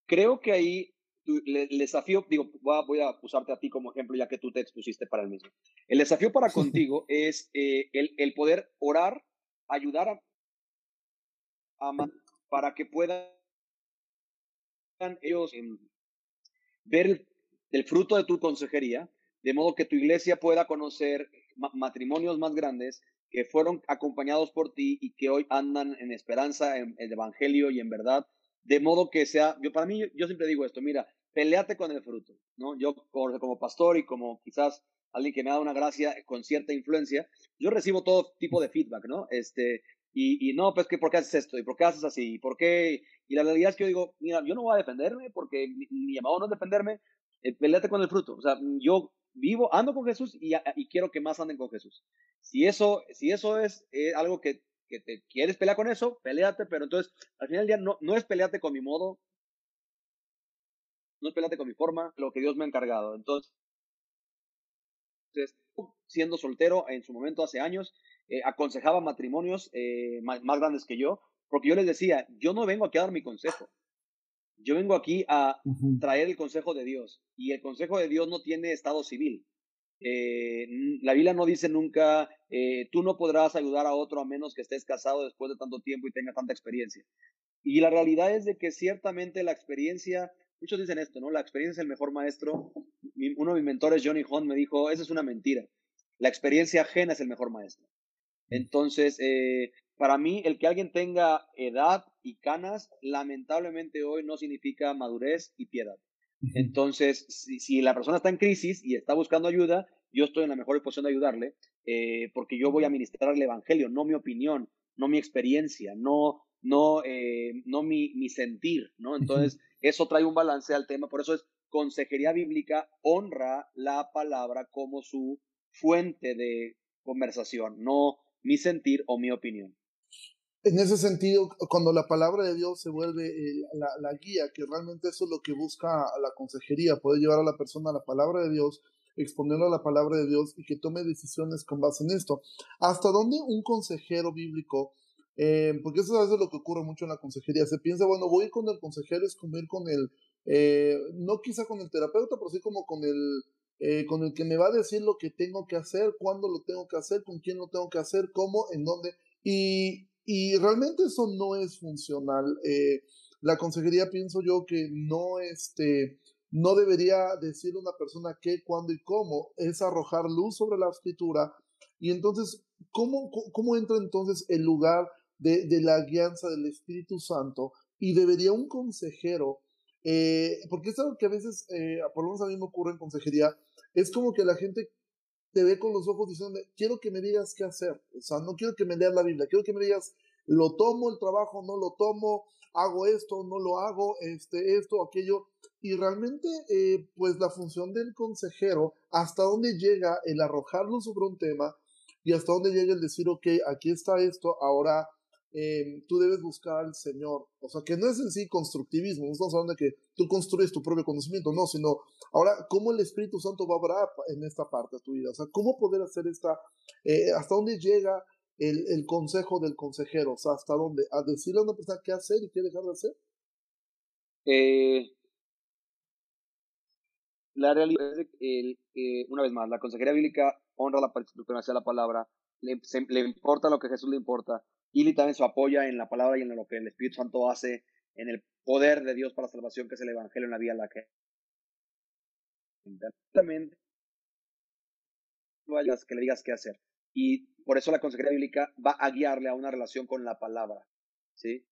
creo que ahí el desafío, digo, voy a, usarte a ti como ejemplo ya que tú te expusiste para el mismo. El desafío para contigo es eh, el, el, poder orar, ayudar a, para que puedan ellos em, ver el, fruto de tu consejería, de modo que tu iglesia pueda conocer matrimonios más grandes que fueron acompañados por ti y que hoy andan en esperanza, en el evangelio y en verdad, de modo que sea, yo para mí, yo siempre digo esto, mira, peleate con el fruto, ¿no? Yo como pastor y como quizás alguien que me da una gracia con cierta influencia, yo recibo todo tipo de feedback, ¿no? Este, y, y no, pues, que ¿por qué haces esto? ¿Y por qué haces así? ¿Y por qué? Y la realidad es que yo digo, mira, yo no voy a defenderme porque mi, llamado no es defenderme, eh, peleate con el fruto. O sea, yo vivo, ando con Jesús y, y, quiero que más anden con Jesús. Si eso, si eso es eh, algo que, que, te quieres pelear con eso, peleate, pero entonces al final del día no, no es pelearte con mi modo, no es peleate con mi forma, lo que Dios me ha encargado. Entonces, siendo soltero en su momento hace años, eh, aconsejaba matrimonios eh, más, más, grandes que yo, porque yo les decía, yo no vengo aquí a dar mi consejo, yo vengo aquí a traer el consejo de Dios y el consejo de Dios no tiene estado civil. Eh, la Biblia no dice nunca, eh, tú no podrás ayudar a otro a menos que estés casado después de tanto tiempo y tengas tanta experiencia. Y la realidad es de que ciertamente la experiencia, muchos dicen esto, ¿no? La experiencia es el mejor maestro. uno de mis mentores, Johnny Hunt, me dijo, esa es una mentira. La experiencia ajena es el mejor maestro. Entonces, eh, para mí, el que alguien tenga edad y canas, lamentablemente hoy no significa madurez y piedad. Entonces, si, la persona está en crisis y está buscando ayuda, yo estoy en la mejor posición de ayudarle, eh, porque yo voy a ministrar el evangelio, no mi opinión, no mi experiencia, no, no, eh, no mi, mi, sentir, ¿no? Entonces, eso trae un balance al tema, por eso es consejería bíblica, honra la palabra como su fuente de conversación, no mi sentir o mi opinión. En ese sentido, cuando la palabra de Dios se vuelve eh, la, guía, que realmente eso es lo que busca la consejería, poder llevar a la persona a la palabra de Dios, exponerlo a la palabra de Dios y que tome decisiones con base en esto. ¿Hasta dónde un consejero bíblico, eh, porque eso es lo que ocurre mucho en la consejería, se piensa, bueno, voy con el consejero, es como ir con el, eh, no quizá con el terapeuta, pero sí como con el, con el que me va a decir lo que tengo que hacer, cuándo lo tengo que hacer, con quién lo tengo que hacer, cómo, en dónde. Y, y realmente eso no es funcional. Eh, la consejería pienso yo que no, este, no debería decirle a una persona qué, cuándo y cómo, es arrojar luz sobre la escritura. Y entonces, ¿cómo, cómo entra entonces el lugar de, de la guianza del Espíritu Santo? Y debería un consejero, eh, porque es algo que a veces, eh, por lo menos a mí me ocurre en consejería, es como que la gente te ve con los ojos diciendo, quiero que me digas qué hacer. O sea, no quiero que me leas la Biblia, quiero que me digas, lo tomo el trabajo, no lo tomo, hago esto, no lo hago, este, esto, aquello. Y realmente, eh, pues la función del consejero, hasta dónde llega el arrojarlo sobre un tema y hasta dónde llega el decir, ok, aquí está esto, ahora eh, tú debes buscar al Señor. O sea, que no es en sí constructivismo, no estamos hablando de que tú construyes tu propio conocimiento, no, sino ahora cómo el Espíritu Santo va a obrar en esta parte de tu vida. O sea, cómo poder hacer esta, eh, hasta dónde llega el, consejo del consejero, o sea, hasta dónde, a decirle a una persona qué hacer y qué dejar de hacer. Eh, la realidad es que, una vez más, la consejería bíblica honra la supremacía de la palabra, le, le importa lo que Jesús le importa, y también se apoya en la palabra y en lo que el Espíritu Santo hace, en el poder de Dios para la salvación, que es el Evangelio en la vida en la que vayas, que le digas qué hacer. Y por eso la consejería bíblica va a guiarle a una relación con la palabra. ¿sí?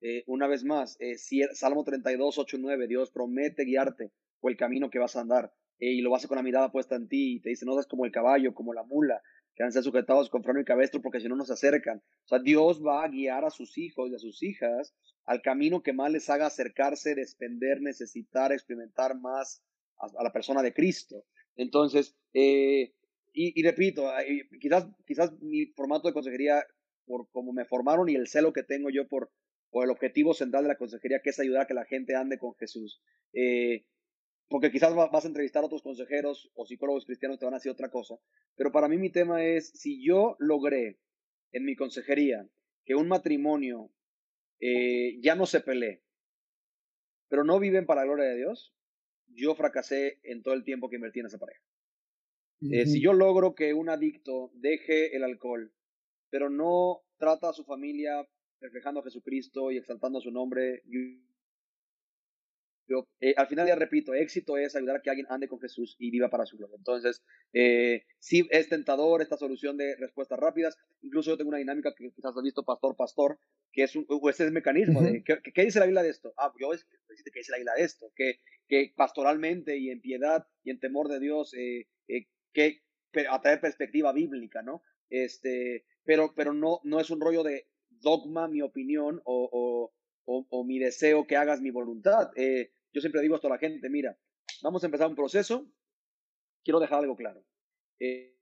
Eh, una vez más, eh, si Salmo 32, 8, 9, Dios promete guiarte por el camino que vas a andar eh, y lo hace con la mirada puesta en ti y te dice, no seas como el caballo, como la mula, que sujetados con freno y cabestro porque si no nos acercan. O sea, Dios va a guiar a sus hijos y a sus hijas al camino que más les haga acercarse, despender, necesitar, experimentar más a, la persona de Cristo. Entonces, eh, y, repito, quizás, quizás mi formato de consejería, por como me formaron y el celo que tengo yo por, por el objetivo central de la consejería, que es ayudar a que la gente ande con Jesús. Eh, porque quizás vas a entrevistar a otros consejeros o psicólogos cristianos te van a decir otra cosa, pero para mí mi tema es, si yo logré en mi consejería que un matrimonio eh, ya no se pelee, pero no viven para la gloria de Dios, yo fracasé en todo el tiempo que invertí en esa pareja. Eh, si yo logro que un adicto deje el alcohol, pero no trata a su familia reflejando a Jesucristo y exaltando su nombre, eh, al final ya repito, éxito es ayudar a que alguien ande con Jesús y viva para su gloria. Entonces, eh, sí es tentador esta solución de respuestas rápidas. Incluso yo tengo una dinámica que quizás has visto, pastor, pastor, que es un, ese es el mecanismo de, ¿qué, dice la Biblia de esto? Ah, yo es, ¿qué dice la Biblia de esto? Que, que pastoralmente y en piedad y en temor de Dios, eh, eh que a traer perspectiva bíblica, ¿no? Este, pero, pero no, no es un rollo de dogma, mi opinión o, o, mi deseo que hagas mi voluntad. Eh, yo siempre digo esto a la gente, mira, vamos a empezar un proceso, quiero dejar algo claro. Eh,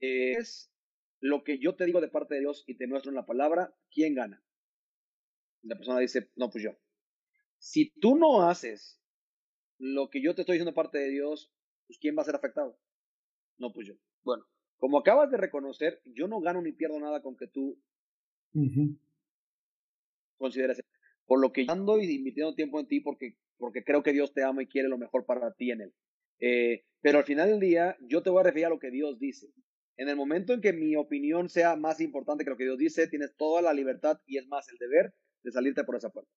es lo que yo te digo de parte de Dios y te muestro en la palabra, ¿quién gana? La persona dice, no, pues yo. Si tú no haces lo que yo te estoy diciendo de parte de Dios, pues ¿quién va a ser afectado? No, pues yo. Bueno, como acabas de reconocer, yo no gano ni pierdo nada con que tú consideres. Por lo que yo ando y invirtiendo tiempo en ti porque, porque creo que Dios te ama y quiere lo mejor para ti en él. Eh, pero al final del día, yo te voy a referir a lo que Dios dice. En el momento en que mi opinión sea más importante que lo que Dios dice, tienes toda la libertad y es más el deber de salirte por esa puerta.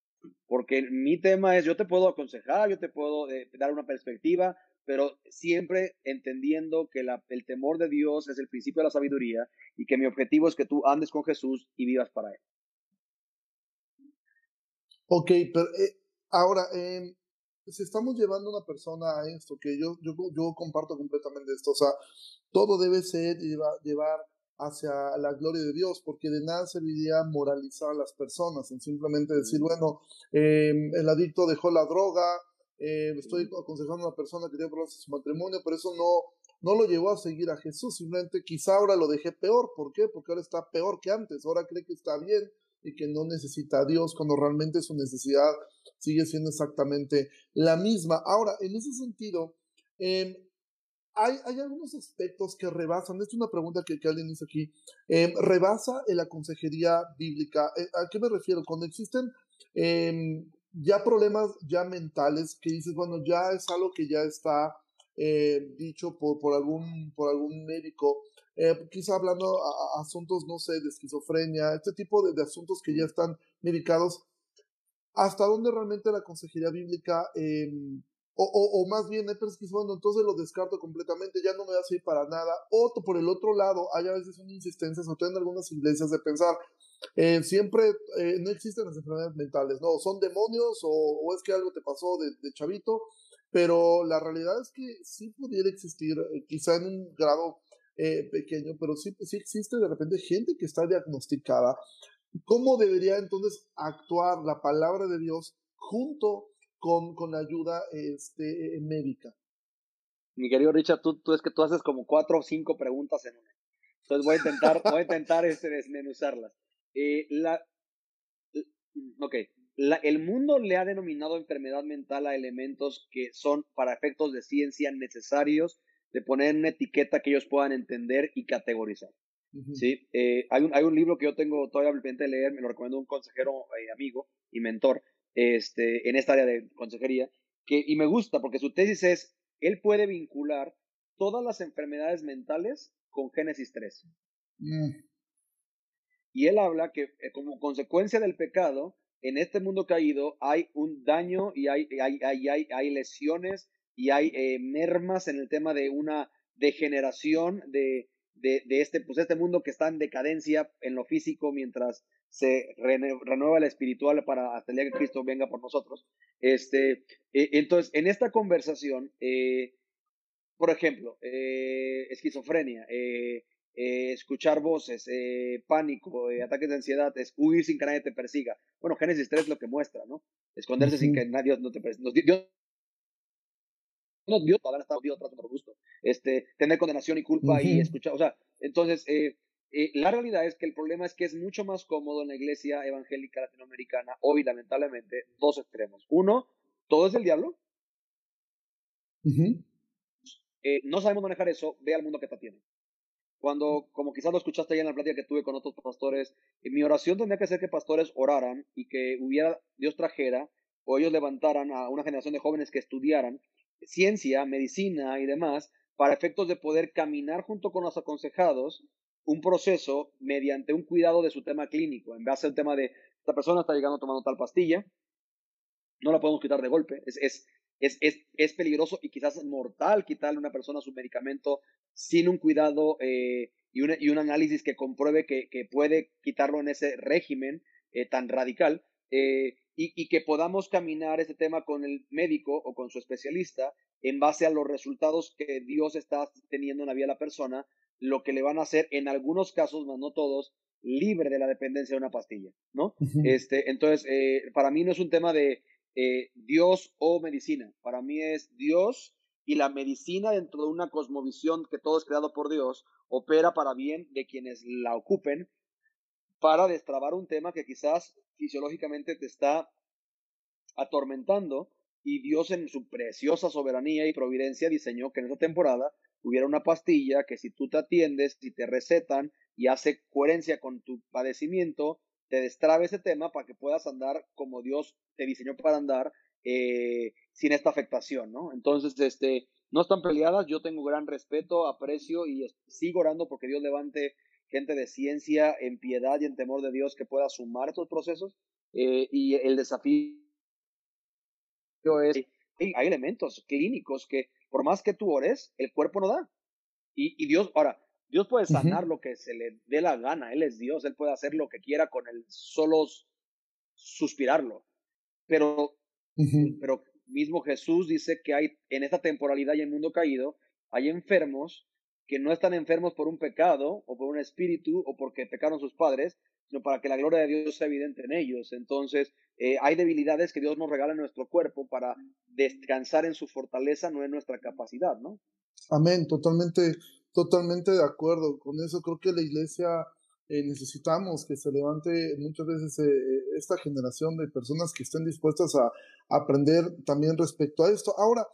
Porque mi tema es, yo te puedo aconsejar, yo te puedo eh, dar una perspectiva, pero siempre entendiendo que el temor de Dios es el principio de la sabiduría y que mi objetivo es que tú andes con Jesús y vivas para Él. Ok, pero eh, ahora, eh, si estamos llevando a una persona a esto, que yo, yo, yo comparto completamente esto, o sea, todo debe ser llevar, llevar hacia la gloria de Dios, porque de nada serviría moralizar a las personas, en simplemente decir, bueno, em, el adicto dejó la droga, eh, estoy aconsejando a una persona que tiene problemas en su matrimonio, pero eso no, no lo llevó a seguir a Jesús, simplemente quizá ahora lo dejé peor, ¿por qué? Porque ahora está peor que antes, ahora cree que está bien y que no necesita a Dios, cuando realmente su necesidad sigue siendo exactamente la misma. Ahora, en ese sentido, eh, hay, hay, algunos aspectos que rebasan, es una pregunta que, alguien hizo aquí, eh, rebasa en la consejería bíblica. Eh, ¿A qué me refiero? Cuando existen em, ya problemas ya mentales, que dices, bueno, ya es algo que ya está eh, dicho por, por, algún, por algún médico, quizá hablando a, asuntos, no sé, de esquizofrenia, este tipo de, de, asuntos que ya están medicados, ¿hasta dónde realmente la consejería bíblica em, o, o, más bien personas que bueno, entonces lo descarto completamente, ya no me a servir para nada. O por el otro lado, hay a veces una insistencia, sobre todo en algunas iglesias, de pensar, eh, siempre eh, no existen las enfermedades mentales, no, son demonios o, o es que algo te pasó de, de, chavito, pero la realidad es que sí pudiera existir, eh, quizá en un grado pequeño, pero sí, sí existe de repente gente que está diagnosticada. ¿Cómo debería entonces actuar la palabra de Dios junto con, con ayuda este, médica. Mi querido Richard, tú, tú es que tú haces como cuatro o cinco preguntas en una. Entonces voy a intentar, voy a intentar este, desmenuzarlas. Eh, la, ok, la, el mundo le ha denominado enfermedad mental a elementos que son para efectos de ciencia necesarios de poner una etiqueta que ellos puedan entender y categorizar. ¿sí? Eh, hay, un, hay un libro que yo tengo todavía pendiente de leer, me lo recomiendo un consejero eh, amigo y mentor, este, en esta área de consejería, que, y me gusta porque su tesis es, él puede vincular todas las enfermedades mentales con Génesis 3. Mm. Y él habla que eh, como consecuencia del pecado, en este mundo caído hay un daño y hay, hay, hay, hay lesiones y hay eh, mermas en el tema de una degeneración de, de, de, este, pues este mundo que está en decadencia en lo físico mientras se renueva el espiritual para hasta el día que Cristo venga por nosotros. Este, e, entonces, en esta conversación, eh, por ejemplo, eh, esquizofrenia, eh, escuchar voces, pánico, ataques de ansiedad, es huir sin que nadie te persiga. Bueno, Génesis 3 lo que muestra, ¿no? Esconderse sin que nadie no te persiga. Dios, Dios, Dios, Dios, por gusto. Este, tener condenación y culpa y escuchar, o sea, entonces, eh, eh, la realidad es que el problema es que es mucho más cómodo en la iglesia evangélica latinoamericana hoy, lamentablemente, dos extremos. Uno, todo es del diablo. Eh, no sabemos manejar eso, ve al mundo que está tiene. Cuando, como quizás lo escuchaste ya en la plática que tuve con otros pastores, mi oración tendría que ser que pastores oraran y que hubiera, Dios trajera, o ellos levantaran a una generación de jóvenes que estudiaran ciencia, medicina y demás, para efectos de poder caminar junto con los aconsejados un proceso mediante un cuidado de su tema clínico, en base al tema de esta persona está llegando tomando tal pastilla, no la podemos quitar de golpe, es, es, es, es, es peligroso y quizás mortal quitarle a una persona su medicamento sin un cuidado eh, y, un, y, un, análisis que compruebe que, que, puede quitarlo en ese régimen eh, tan radical. Eh, y, que podamos caminar ese tema con el médico o con su especialista en base a los resultados que Dios está teniendo en la vida de la persona, lo que le van a hacer en algunos casos, más no todos, libre de la dependencia de una pastilla, ¿no? este, entonces, eh, para mí no es un tema de eh, Dios o medicina, para mí es Dios y la medicina dentro de una cosmovisión que todo es creado por Dios opera para bien de quienes la ocupen para destrabar un tema que quizás fisiológicamente te está atormentando y Dios en su preciosa soberanía y providencia diseñó que en esa temporada hubiera una pastilla que si tú te atiendes, si te recetan y hace coherencia con tu padecimiento, te destrabe ese tema para que puedas andar como Dios te diseñó para andar eh, sin esta afectación, ¿no? Entonces, este, no están peleadas, yo tengo gran respeto, aprecio y sigo orando porque Dios levante gente de ciencia en piedad y en temor de Dios que pueda sumar estos procesos eh, y el desafío es, hay elementos clínicos que por más que tú ores, el cuerpo no da. Y, Dios, ahora, Dios puede sanar lo que se le dé la gana, Él es Dios, Él puede hacer lo que quiera con el solo suspirarlo. Pero, pero mismo Jesús dice que hay en esta temporalidad y en el mundo caído, hay enfermos que no están enfermos por un pecado o por un espíritu o porque pecaron sus padres, sino para que la gloria de Dios sea evidente en ellos. Entonces, eh, hay debilidades que Dios nos regala en nuestro cuerpo para descansar en su fortaleza, no en nuestra capacidad, ¿no? Amén, totalmente, totalmente de acuerdo con eso. Creo que la iglesia eh, necesitamos que se levante muchas veces eh, esta generación de personas que estén dispuestas a aprender también respecto a esto. Ahora,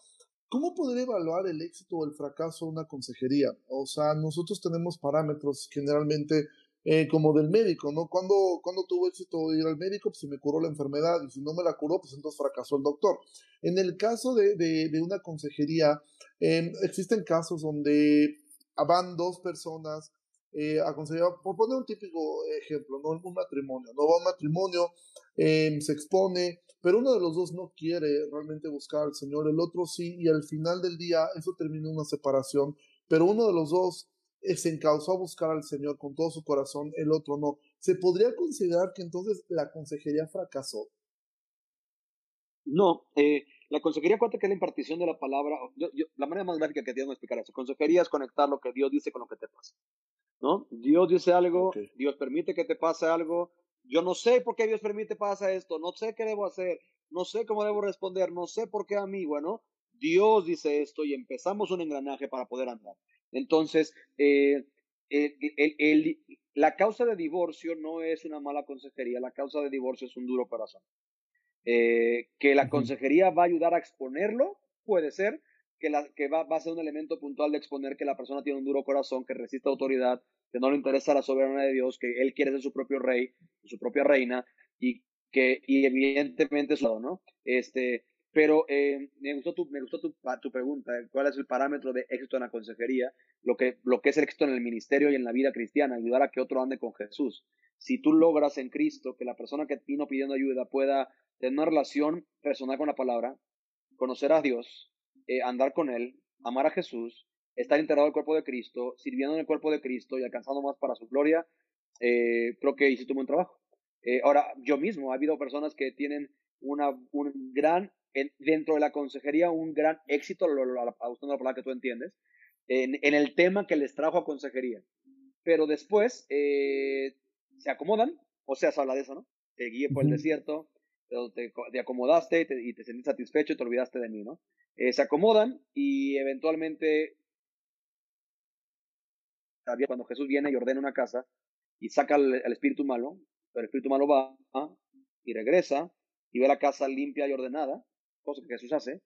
¿Cómo poder evaluar el éxito o el fracaso de una consejería? O sea, nosotros tenemos parámetros generalmente eh, como del médico, ¿no? Cuando, cuando tuvo éxito ir al médico, pues si me curó la enfermedad y si no me la curó, pues entonces fracasó el doctor. En el caso de, de, una consejería, em, existen casos donde van dos personas eh, aconsejar, por poner un típico ejemplo, ¿no? Un matrimonio, ¿no? Va un matrimonio, em, se expone, pero uno de los dos no quiere realmente buscar al Señor, el otro sí, y al final del día eso termina una separación, pero uno de los dos se encausó a buscar al Señor con todo su corazón, el otro no. ¿Se podría considerar que entonces la consejería fracasó? No, eh, la consejería cuenta que es la impartición de la palabra, la manera más gráfica que Dios explicar eso, consejería es conectar lo que Dios dice con lo que te pasa. ¿no? Dios dice algo, Dios permite que te pase algo. Yo no sé por qué Dios permite pasa esto, no sé qué debo hacer, no sé cómo debo responder, no sé por qué a mí, bueno, Dios dice esto y empezamos un engranaje para poder andar. Entonces, eh, el, la causa de divorcio no es una mala consejería, la causa de divorcio es un duro corazón. Eh, que la consejería va a ayudar a exponerlo, puede ser, que, la, que va, va, a ser un elemento puntual de exponer que la persona tiene un duro corazón, que resiste autoridad, que no le interesa la soberanía de Dios, que él quiere ser su propio rey, su propia reina, y que y evidentemente es ¿no? Este, pero eh, me gustó, tu, me gustó tu, tu, pregunta, ¿cuál es el parámetro de éxito en la consejería? Lo que, lo que es el éxito en el ministerio y en la vida cristiana, ayudar a que otro ande con Jesús. Si tú logras en Cristo que la persona que vino pidiendo ayuda pueda tener una relación personal con la palabra, conocer a Dios, eh, andar con Él, amar a Jesús, estar integrado al cuerpo de Cristo, sirviendo en el cuerpo de Cristo y alcanzando más para su gloria, eh, creo que hiciste un buen trabajo. Eh, ahora, yo mismo, ha habido personas que tienen una, un gran, dentro de la consejería, un gran éxito, usando la palabra que tú entiendes, en, en, el tema que les trajo a consejería. Pero después se acomodan, o sea, se habla de eso, ¿no? Te guíe por el desierto, te, te acomodaste y te, y te, sentiste satisfecho y te olvidaste de mí, ¿no? Eh, se acomodan y eventualmente cuando Jesús viene y ordena una casa y saca al, espíritu malo, pero el espíritu malo va y regresa y ve la casa limpia y ordenada, cosa que Jesús hace,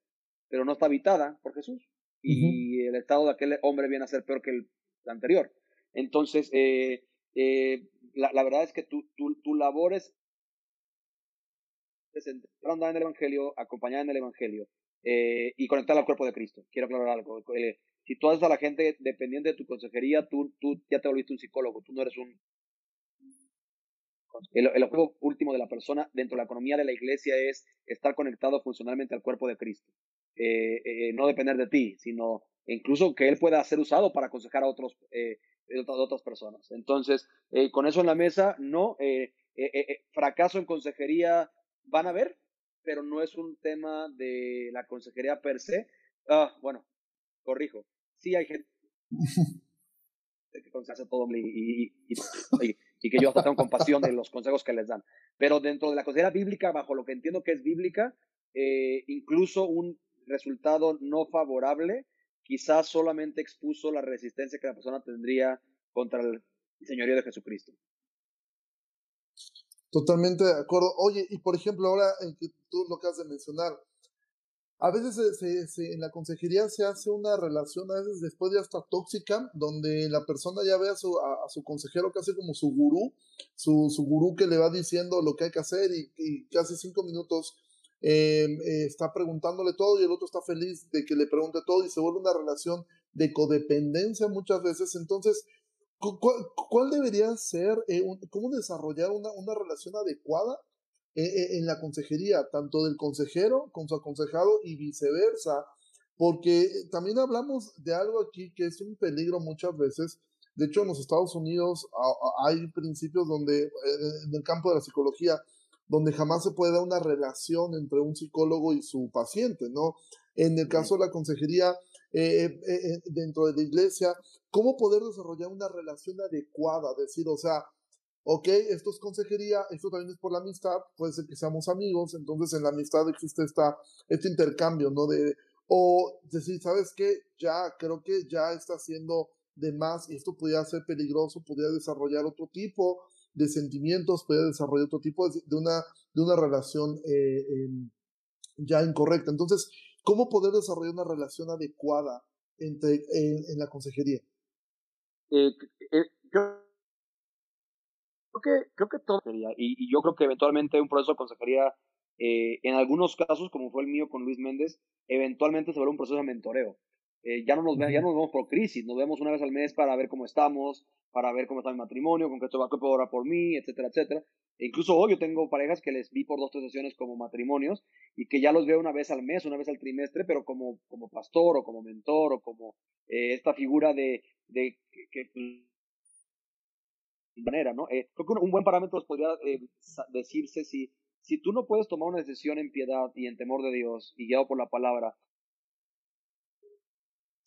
pero no está habitada por Jesús. Y el estado de aquel hombre viene a ser peor que el anterior. Entonces, eh, eh, la, la, verdad es que tu, tu, tu labor es andar en el Evangelio, acompañar en el Evangelio eh, y conectar al cuerpo de Cristo. Quiero aclarar algo. Eh, si tú haces a la gente dependiente de tu consejería, tú, tú ya te volviste un psicólogo, tú no eres un... El, objetivo último de la persona dentro de la economía de la iglesia es estar conectado funcionalmente al cuerpo de Cristo. Eh, no depender de ti, sino incluso que él pueda ser usado para aconsejar a otros, otras personas. Entonces, con eso en la mesa, no, fracaso en consejería van a ver, pero no es un tema de la consejería per se. Ah, bueno, corrijo. Sí hay gente que hace todo y, y, que yo tengo compasión de los consejos que les dan. Pero dentro de la consejería bíblica, bajo lo que entiendo que es bíblica, eh, incluso un resultado no favorable quizás solamente expuso la resistencia que la persona tendría contra el señorío de Jesucristo. Totalmente de acuerdo. Oye, y por ejemplo, ahora en que tú lo acabas de mencionar, a veces en la consejería se hace una relación, a veces después ya hasta tóxica, donde la persona ya ve a su, a, su consejero casi como su gurú, su, su, gurú que le va diciendo lo que hay que hacer y, y casi cinco minutos eh, eh, está preguntándole todo y el otro está feliz de que le pregunte todo y se vuelve una relación de codependencia muchas veces. Entonces, ¿cuál, debería ser, eh, cómo desarrollar una, una relación adecuada en la consejería, tanto del consejero con su aconsejado y viceversa? Porque también hablamos de algo aquí que es un peligro muchas veces. De hecho, en los Estados Unidos hay principios donde, en el campo de la psicología, donde jamás se puede dar una relación entre un psicólogo y su paciente, ¿no? En el caso de la consejería eh, eh, eh, dentro de la iglesia, ¿cómo poder desarrollar una relación adecuada? Decir, o sea, ok, esto es consejería, esto también es por la amistad, puede ser que seamos amigos, entonces en la amistad existe esta, este intercambio, ¿no? De, o decir, ¿sabes qué? Ya, creo que ya está haciendo de más y esto podría ser peligroso, podría desarrollar otro tipo de sentimientos, puede desarrollar otro tipo de, una, de una relación eh, ya incorrecta. Entonces, ¿cómo poder desarrollar una relación adecuada entre, en, la consejería? Eh, eh, creo que, creo que todo sería, y, yo creo que eventualmente un proceso de consejería, en algunos casos, como fue el mío con Luis Méndez, eventualmente se vuelve un proceso de mentoreo. ya, no nos, ya no nos vemos por crisis, nos vemos una vez al mes para ver cómo estamos, para ver cómo está mi matrimonio, con qué va a orar por mí, etcétera, etcétera. E incluso hoy yo tengo parejas que les vi por dos, tres sesiones como matrimonios y que ya los veo una vez al mes, una vez al trimestre, pero como, como pastor o como mentor o como eh, esta figura de, de que, manera, ¿no? Eh, creo que un, buen parámetro podría eh, decirse si, si tú no puedes tomar una decisión en piedad y en temor de Dios y guiado por la palabra,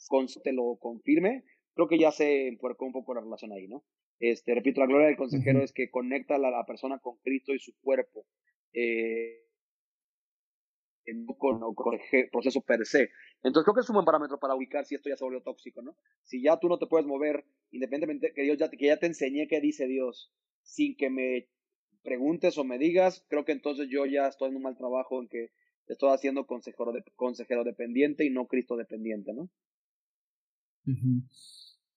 con, te lo confirme, creo que ya se empuercó un poco la relación ahí, ¿no? Este, repito, la gloria del consejero es que conecta a la, persona con Cristo y su cuerpo, eh, con, proceso per se. Entonces creo que es un buen parámetro para ubicar si esto ya se volvió tóxico, ¿no? Si ya tú no te puedes mover, independientemente que Dios ya que ya te enseñé qué dice Dios, sin que me preguntes o me digas, creo que entonces yo ya estoy en un mal trabajo en que estoy haciendo consejero, de, consejero dependiente y no Cristo dependiente, ¿no?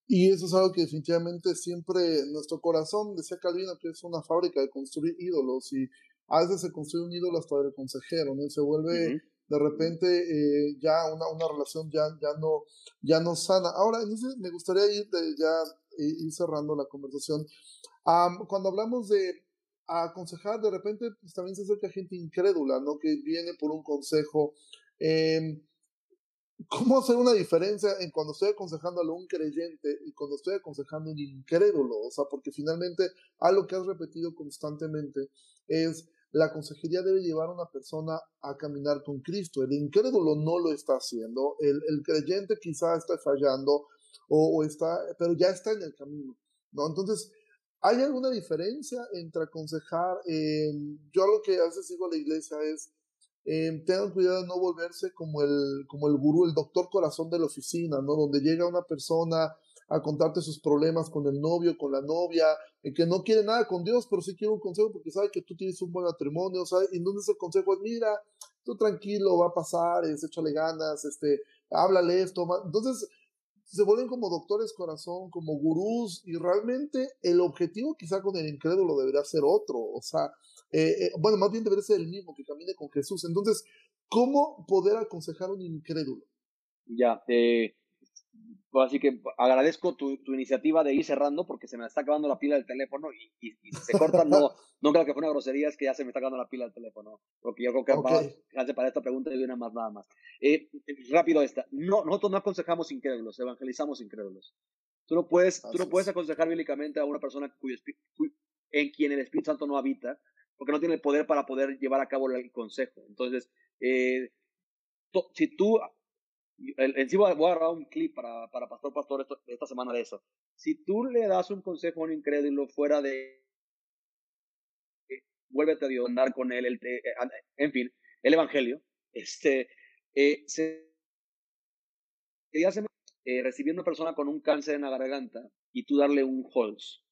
Y eso es algo que definitivamente siempre nuestro corazón, decía Calvino, que es una fábrica de construir ídolos y a veces se construye un ídolo hasta el consejero, ¿no? se vuelve de repente eh, ya una, una relación ya, ya, no, ya no sana. Ahora, entonces me gustaría ir ya ir cerrando la conversación. cuando hablamos de aconsejar, de repente pues, también se acerca gente incrédula, ¿no? Que viene por un consejo. Eh, ¿Cómo hacer una diferencia en cuando estoy aconsejando a un creyente y cuando estoy aconsejando a un incrédulo? O sea, porque finalmente algo que has repetido constantemente es la consejería debe llevar a una persona a caminar con Cristo. El incrédulo no lo está haciendo, el, creyente quizá está fallando o, está, pero ya está en el camino, ¿no? Entonces, ¿hay alguna diferencia entre aconsejar? yo lo que a veces a la iglesia es, eh, tengan cuidado de no volverse como el, como el gurú, el doctor corazón de la oficina, ¿no? Donde llega una persona a contarte sus problemas con el novio, con la novia, que no quiere nada con Dios, pero sí quiere un consejo porque sabe que tú tienes un buen matrimonio, ¿sabe? Y entonces el consejo es, mira, tú tranquilo, va a pasar, es, échale ganas, este, háblale esto. Entonces, se vuelven como doctores corazón, como gurús, y realmente el objetivo quizá con el incrédulo debería ser otro, o sea, eh, eh, bueno, más bien debería ser el mismo, que camine con Jesús. Entonces, ¿cómo poder aconsejar a un incrédulo? Ya, eh, así que agradezco tu, iniciativa de ir cerrando porque se me está acabando la pila del teléfono y, se corta. No, no creo que fue una grosería, es que ya se me está acabando la pila del teléfono. Porque yo creo que okay. para esta pregunta y una más nada más. Eh, rápido esta. No, nosotros no aconsejamos incrédulos, evangelizamos incrédulos. Tú no puedes, tú no puedes aconsejar bíblicamente a una persona cuyo, en quien el Espíritu Santo no habita porque no tiene el poder para poder llevar a cabo el consejo. Entonces, eh, si tú, en sí voy a agarrar un clip para, para Pastor Pastor esta semana de eso. Si tú le das un consejo a un incrédulo fuera de, vuélvete a Dios, andar con él, el, eh, en fin, el Evangelio, este, eh, se, eh, recibir una persona con un cáncer en la garganta y tú darle un Holz,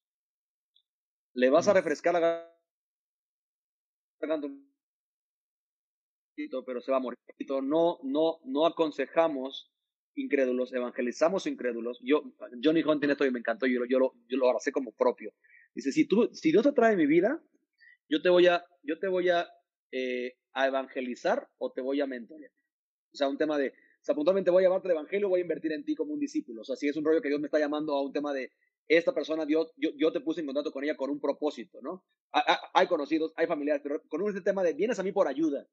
le vas a refrescar la garganta pero se va a morir. No, no, no aconsejamos incrédulos, evangelizamos incrédulos. Yo, Johnny Hunt tiene esto y me encantó, yo, yo, lo, yo lo abracé como propio. Dice, si, tú, si Dios te trae mi vida, yo te voy a, yo te voy a, eh, a evangelizar o te voy a mentorear. O sea, un tema de, o voy a llevarte el evangelio, voy a invertir en ti como un discípulo. O sea, si es un rollo que Dios me está llamando a un tema de, esta persona, Dios, yo, yo te puse en contacto con ella con un propósito, ¿no? Hay conocidos, hay familiares, pero con este tema de, vienes a mí por ayuda,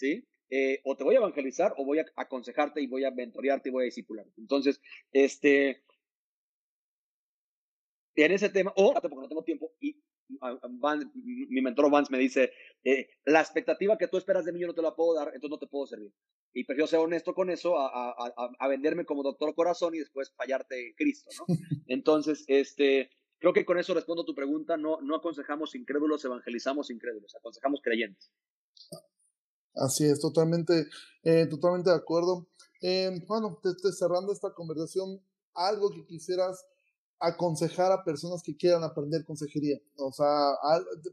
¿sí? Eh, o te voy a evangelizar o voy a aconsejarte y voy a mentorearte y voy a discipularte. Entonces, este, en ese tema, o porque no tengo tiempo, y mi mentor Vance me dice, eh, la expectativa que tú esperas de mí yo no te la puedo dar, entonces no te puedo servir. Y prefiero ser honesto con eso a, a, venderme como doctor corazón y después fallarte Cristo, ¿no? Entonces, este, creo que con eso respondo a tu pregunta, no, no aconsejamos incrédulos, evangelizamos incrédulos, aconsejamos creyentes. Así es, totalmente, eh, totalmente de acuerdo. Eh, bueno, cerrando esta conversación, algo que quisieras aconsejar a personas que quieran aprender consejería. O sea,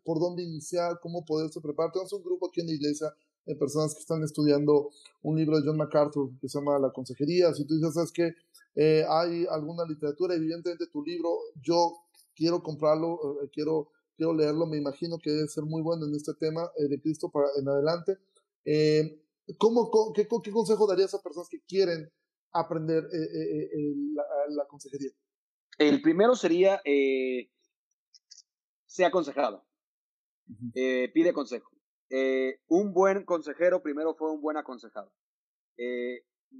por dónde iniciar, cómo poderse preparar. Tenemos un grupo aquí en la iglesia de personas que están estudiando un libro de John MacArthur que se llama La Consejería. Si tú dices, ¿sabes que eh, hay alguna literatura, evidentemente tu libro, yo quiero comprarlo, eh, quiero, quiero leerlo, me imagino que debe ser muy bueno en este tema eh, de Cristo para en adelante. ¿Cómo, qué, qué, consejo darías a personas que quieren aprender la, la consejería? El primero sería, eh, sea aconsejado. Eh, pide consejo. Eh, un buen consejero primero fue un buen aconsejado.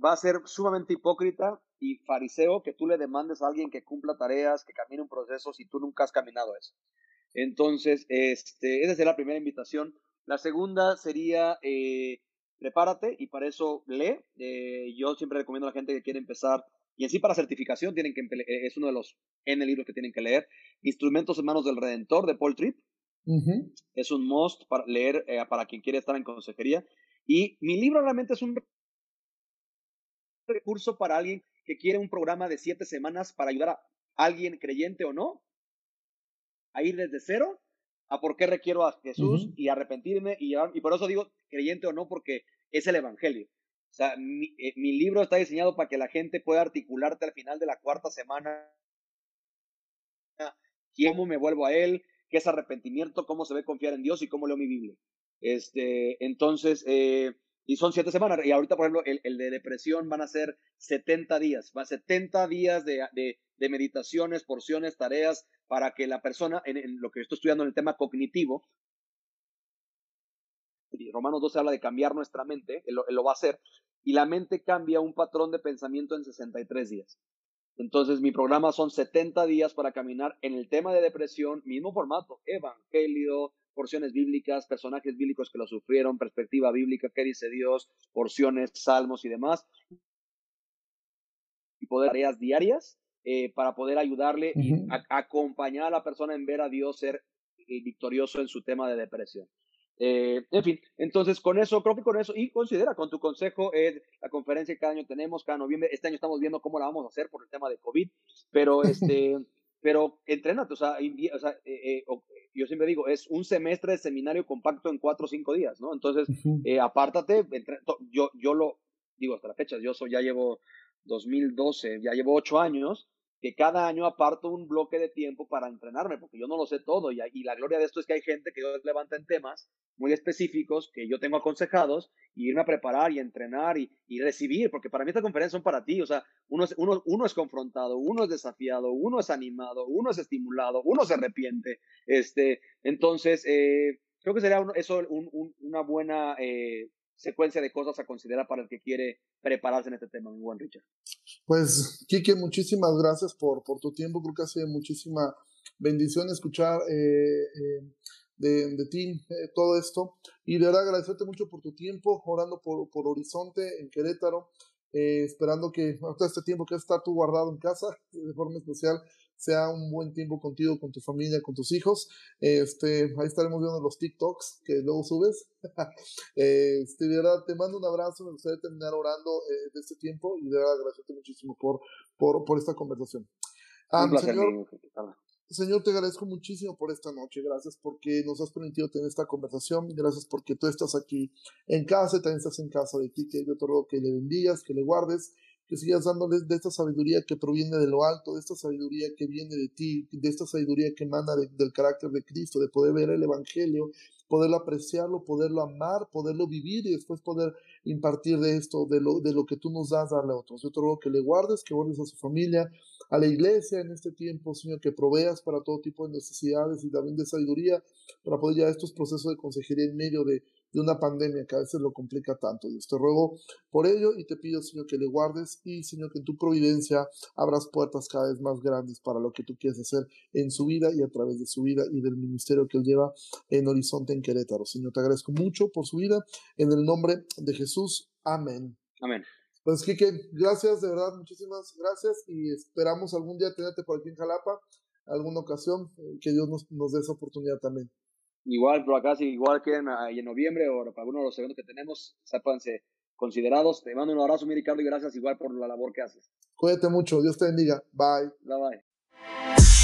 va a ser sumamente hipócrita y fariseo que tú le demandes a alguien que cumpla tareas, que camine un proceso si tú nunca has caminado eso. Entonces, este, esa sería la primera invitación. La segunda sería, prepárate y para eso lee. yo siempre recomiendo a la gente que quiere empezar y en sí para certificación tienen que eh, es uno de los N libros que tienen que leer. Instrumentos en manos del Redentor de Paul Tripp. Es un must para leer eh, para quien quiere estar en consejería. Y mi libro realmente es un recurso para alguien que quiere un programa de siete semanas para ayudar a alguien creyente o no a ir desde cero a por qué requiero a Jesús y arrepentirme y, y por eso digo creyente o no porque es el Evangelio. O sea, eh, mi, libro está diseñado para que la gente pueda articularte al final de la cuarta semana cómo me vuelvo a él, qué es arrepentimiento, cómo se ve confiar en Dios y cómo leo mi Biblia. Este, entonces, eh, y son siete semanas. Y ahorita, por ejemplo, el, de depresión van a ser 70 días. Va a 70 días de, de, meditaciones, porciones, tareas, para que la persona, en, lo que estoy estudiando en el tema cognitivo, Romanos 12 habla de cambiar nuestra mente, él lo, va a hacer, y la mente cambia un patrón de pensamiento en 63 días. Entonces, mi programa son 70 días para caminar en el tema de depresión, mismo formato, evangelio, porciones bíblicas, personajes bíblicos que lo sufrieron, perspectiva bíblica, qué dice Dios, porciones, salmos y demás. Y poder tareas diarias eh, para poder ayudarle y acompañar a la persona en ver a Dios ser eh, victorioso en su tema de depresión. Eh, en fin, entonces con eso, creo que con eso, y considera con tu consejo la conferencia que cada año tenemos, cada noviembre, este año estamos viendo cómo la vamos a hacer por el tema de COVID, pero este, pero entrénate, o sea, eh, eh, yo siempre digo, es un semestre de seminario compacto en cuatro o cinco días, ¿no? Entonces, apártate, yo, yo lo digo hasta la fecha, yo soy, ya llevo 2012, ya llevo ocho años, que cada año aparto un bloque de tiempo para entrenarme, porque yo no lo sé todo y, y la gloria de esto es que hay gente que Dios levanta en temas muy específicos que yo tengo aconsejados y irme a preparar y entrenar y, recibir, porque para mí estas conferencias son para ti, o sea, uno es, uno, uno es confrontado, uno es desafiado, uno es animado, uno es estimulado, uno se arrepiente, este, entonces, eh, creo que sería eso un, una buena eh, secuencia de cosas a considerar para el que quiere prepararse en este tema, mi buen Richard. Pues, Kike, muchísimas gracias por, por tu tiempo. Creo que ha sido muchísima bendición escuchar eh, eh, de, ti todo esto. Y de verdad agradecerte mucho por tu tiempo, orando por, por Horizonte en Querétaro. esperando que hasta este tiempo que está tú guardado en casa de forma especial sea un buen tiempo contigo, con tu familia, con tus hijos. Este, ahí estaremos viendo los TikToks que luego subes. este, de verdad, te mando un abrazo, me gustaría terminar orando eh, de este tiempo y de verdad agradecerte muchísimo por, por, por esta conversación. señor, señor, te agradezco muchísimo por esta noche. Gracias porque nos has permitido tener esta conversación. Gracias porque tú estás aquí en casa también estás en casa de ti. Que yo te ruego que le bendigas, que le guardes que sigas dándoles de esta sabiduría que proviene de lo alto, de esta sabiduría que viene de ti, de esta sabiduría que emana del carácter de Cristo, de poder ver el Evangelio, poderlo apreciarlo, poderlo amar, poderlo vivir y después poder impartir de esto, de lo, de lo que tú nos das, darle a otros. Yo te ruego que le guardes, que guardes a su familia, a la iglesia en este tiempo, Señor, que proveas para todo tipo de necesidades y también de sabiduría para poder llevar estos procesos de consejería en medio de de una pandemia que a veces lo complica tanto. Dios te ruego por ello y te pido, Señor, que le guardes y, Señor, que en tu providencia abras puertas cada vez más grandes para lo que tú quieres hacer en su vida y a través de su vida y del ministerio que él lleva en Horizonte en Querétaro. Señor, te agradezco mucho por su vida. En el nombre de Jesús. Amén. Amén. Pues, Kike, gracias, de verdad, muchísimas gracias y esperamos algún día tenerte por aquí en Jalapa, alguna ocasión, eh, que Dios nos, nos dé esa oportunidad también. Igual por acá, si igual ahí en noviembre o para alguno de los eventos que tenemos, sépanse considerados. Te mando un abrazo, mi Ricardo, y gracias igual por la labor que haces. Cuídate mucho, Dios te bendiga. Bye. Bye bye.